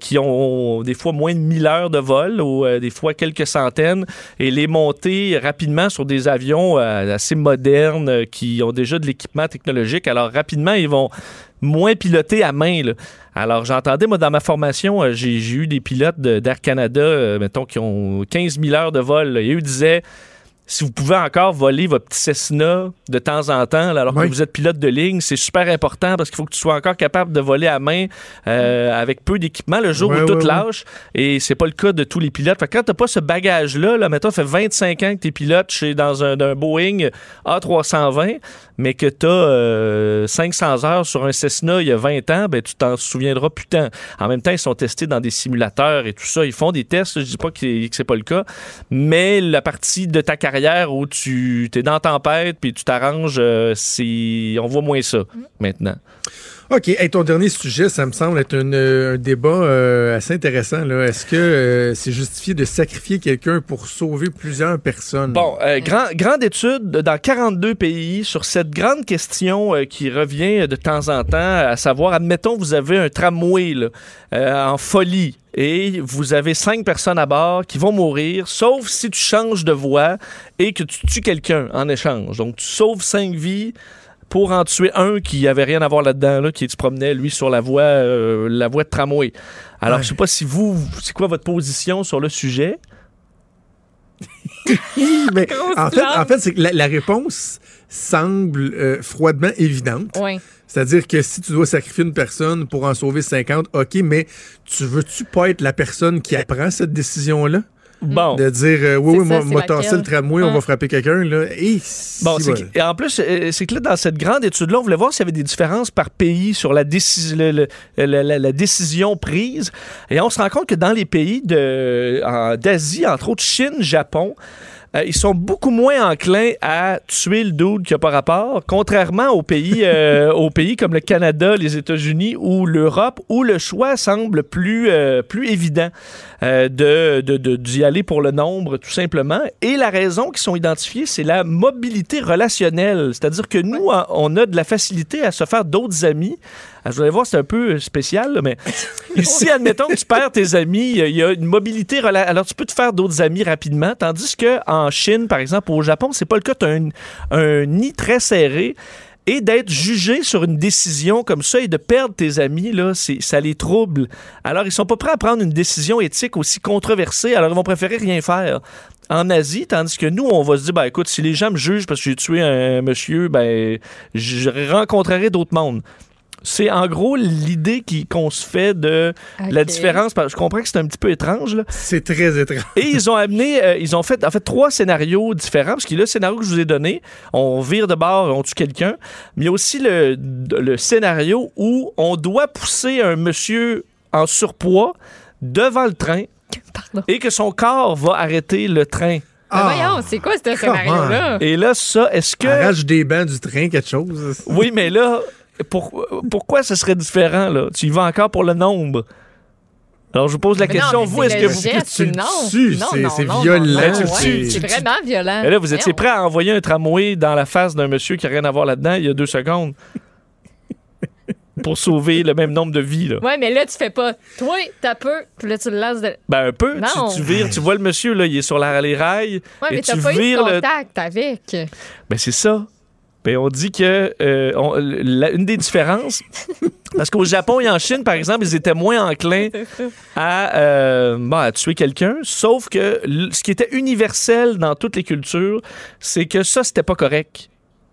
qui ont des fois moins de 1000 heures de vol ou des fois quelques centaines et les monter rapidement sur des avions assez modernes qui ont déjà de l'équipement technologique. Alors rapidement, ils vont moins piloter à main. là. Alors, j'entendais, moi, dans ma formation, euh, j'ai eu des pilotes d'Air Canada, euh, mettons, qui ont 15 000 heures de vol. là, et eux disaient, si vous pouvez encore voler votre petit Cessna de temps en temps, là, alors Oui. que vous êtes pilote de ligne, c'est super important parce qu'il faut que tu sois encore capable de voler à main euh, avec peu d'équipement le jour où tout ouais. lâche. Et c'est pas le cas de tous les pilotes. Fait que quand t'as pas ce bagage-là, là, mettons, ça fait 25 ans que t'es pilote chez, dans un, Boeing A320, mais que t'as euh, 500 heures sur un Cessna il y a 20 ans, ben tu t'en souviendras plus tant. En même temps, ils sont testés dans des simulateurs et tout ça. Ils font des tests. Je dis pas que, que c'est pas le cas, mais la partie de ta carrière où tu es dans tempête puis tu t'arranges, euh, on voit moins ça maintenant. OK. Hey, ton dernier sujet, ça me semble être euh, un débat euh, assez intéressant. Est-ce que euh, c'est justifié de sacrifier quelqu'un pour sauver plusieurs personnes? Bon, grand- grande étude dans 42 pays sur cette grande question qui revient de temps en temps, à savoir, admettons, vous avez un tramway en folie et vous avez cinq personnes à bord qui vont mourir, sauf si tu changes de voie et que tu tues quelqu'un en échange. Donc, tu sauves cinq vies pour en tuer un qui avait rien à voir là-dedans, là, qui se promenait, lui, sur la voie, euh, la voie de tramway. Alors, Ouais. je sais pas si vous, c'est quoi votre position sur le sujet? Mais en fait, blague. en fait c'est que la, la réponse semble euh, froidement évidente. Oui. C'est-à-dire que si tu dois sacrifier une personne pour en sauver 50, OK, mais tu veux-tu pas être la personne qui apprend cette décision-là? Bon. De dire, euh, oui, oui, moi, moi, tasser le tramway, on va frapper quelqu'un, là. Et Bon, si, que- en plus, euh, c'est que là, dans cette grande étude-là, on voulait voir s'il y avait des différences par pays sur la, décis- le- le- la- la- la décision prise. Et on se rend compte que dans les pays de- en- d'Asie, entre autres Chine, Japon, euh, ils sont beaucoup moins enclins à tuer le dude qui n'a pas rapport, contrairement aux pays, euh, aux pays comme le Canada, les États-Unis ou l'Europe, où le choix semble plus, euh, plus évident euh, de, de- de- d'y aller pour le nombre, tout simplement. Et la raison qui sont identifiées, c'est la mobilité relationnelle. C'est-à-dire que nous, on- on a de la facilité à se faire d'autres amis. Ah, Vous allez voir, c'est un peu spécial, là, mais ici, admettons que tu perds tes amis, il y a- il y a une mobilité rela- Alors, tu peux te faire d'autres amis rapidement, tandis que en Chine, par exemple, au Japon, c'est pas le cas. Tu as un, un nid très serré. Et d'être jugé sur une décision comme ça et de perdre tes amis, là, ça les trouble. Alors, ils sont pas prêts à prendre une décision éthique aussi controversée, alors ils vont préférer rien faire. En Asie, tandis que nous, on va se dire, ben écoute, si les gens me jugent parce que j'ai tué un monsieur, ben je rencontrerai d'autres mondes. C'est en gros l'idée qui- qu'on se fait de la différence. parce que Je comprends que c'est un petit peu étrange, là. C'est très étrange. Et ils ont amené, euh, ils ont fait en fait trois scénarios différents, parce a le scénario que je vous ai donné, on vire de bord, on tue quelqu'un, mais il y a aussi le, le scénario où on doit pousser un monsieur en surpoids devant le train Pardon. et que son corps va arrêter le train. Mais voyons, c'est quoi ce scénario-là? Et là, ça, est-ce que... Arrache des bancs du train, quelque chose. Oui, mais là, pour- pourquoi ce serait différent, là? Tu y vas encore pour le nombre. Alors, je vous pose la Mais question, vous, est-ce que vous... geste, tu le non. tues, Non, c'est- non, c'est non, violent, non, non, tu le ouais, tues. C'est vraiment violent. Mais là, vous étiez prêt à envoyer un tramway dans la face d'un monsieur qui n'a rien à voir là-dedans il y a deux secondes. pour sauver le même nombre de vies. Là. Ouais, mais là, tu fais pas. Toi, t'as peu. Puis là, tu le lances de. Ben un peu, Non. tu, tu vires, tu vois le monsieur, là, il est sur la, les rails. Ouais, et mais tu t'as pas eu de vires le, contact avec. Ben c'est ça. Ben on dit que euh, on- la- une des différences, parce qu'au Japon et en Chine, par exemple, ils étaient moins enclins à, euh, bon, à tuer quelqu'un, sauf que ce qui était universel dans toutes les cultures, c'est que ça, c'était pas correct.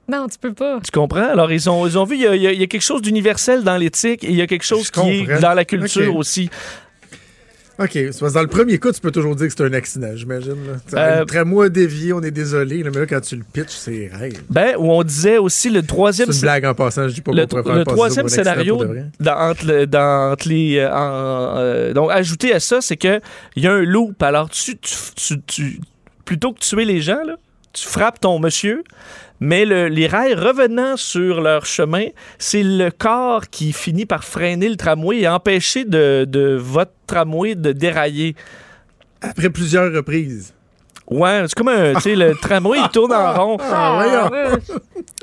Non, tu peux pas. Tu comprends? Alors, ils ont, ils ont vu, il y, a, il y quelque chose d'universel dans l'éthique et il y a quelque chose Je qui est dans la culture aussi. OK. c'est parce que dans le premier coup, tu peux toujours dire que c'est un accident, j'imagine. Euh, Un tramway dévié, on est désolé. là, mais là, quand tu le pitches, c'est rêve. Ben, où on disait aussi le C'est troisième... une blague en passant. Je dis pas le, faire le troisième scénario dans, entre, le- dans, entre les euh, en, euh, donc ajouté à ça c'est que il y a un loop alors tu, tu, tu- tu- plutôt que tuer les gens là, tu frappes ton monsieur mais le- les rails revenant sur leur chemin, c'est le corps qui finit par freiner le tramway et empêcher de, de votre tramway de dérailler. Après plusieurs reprises. Ouais, c'est comme un, tu sais, le tramway, il tourne en rond. Ah, voyons.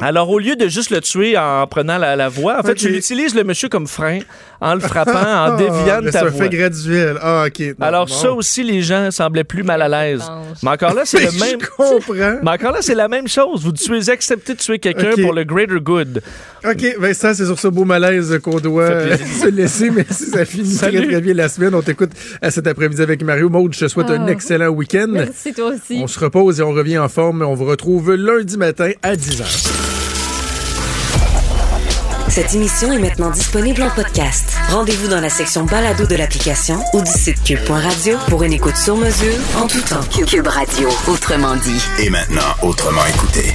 Alors, au lieu de juste le tuer en prenant la, la voie, en fait, tu utilises le monsieur comme frein en le frappant, en déviant de Ah, ta C'est un voie. fait graduel. Ah, OK. Non, Alors, bon. ça aussi, les gens semblaient plus mal à l'aise. Mais encore là, c'est le Je même. comprends. Mais encore là, c'est la même chose. Vous tuez, acceptez de tuer quelqu'un pour le greater good. OK, Vincent, c'est sur ce beau malaise qu'on doit euh, se laisser. Merci, ça finit très, Salut. très bien la semaine. On t'écoute à cet après-midi avec Mario Maude. Je te souhaite un Ah. excellent week-end. Merci, toi aussi. On se repose et on revient en forme. On vous retrouve lundi matin à 10h. Cette émission est maintenant disponible en podcast. Rendez-vous dans la section balado de l'application ou du site cube.radio pour une écoute sur mesure en tout temps. Cube Radio, autrement dit. Et maintenant, autrement écouté.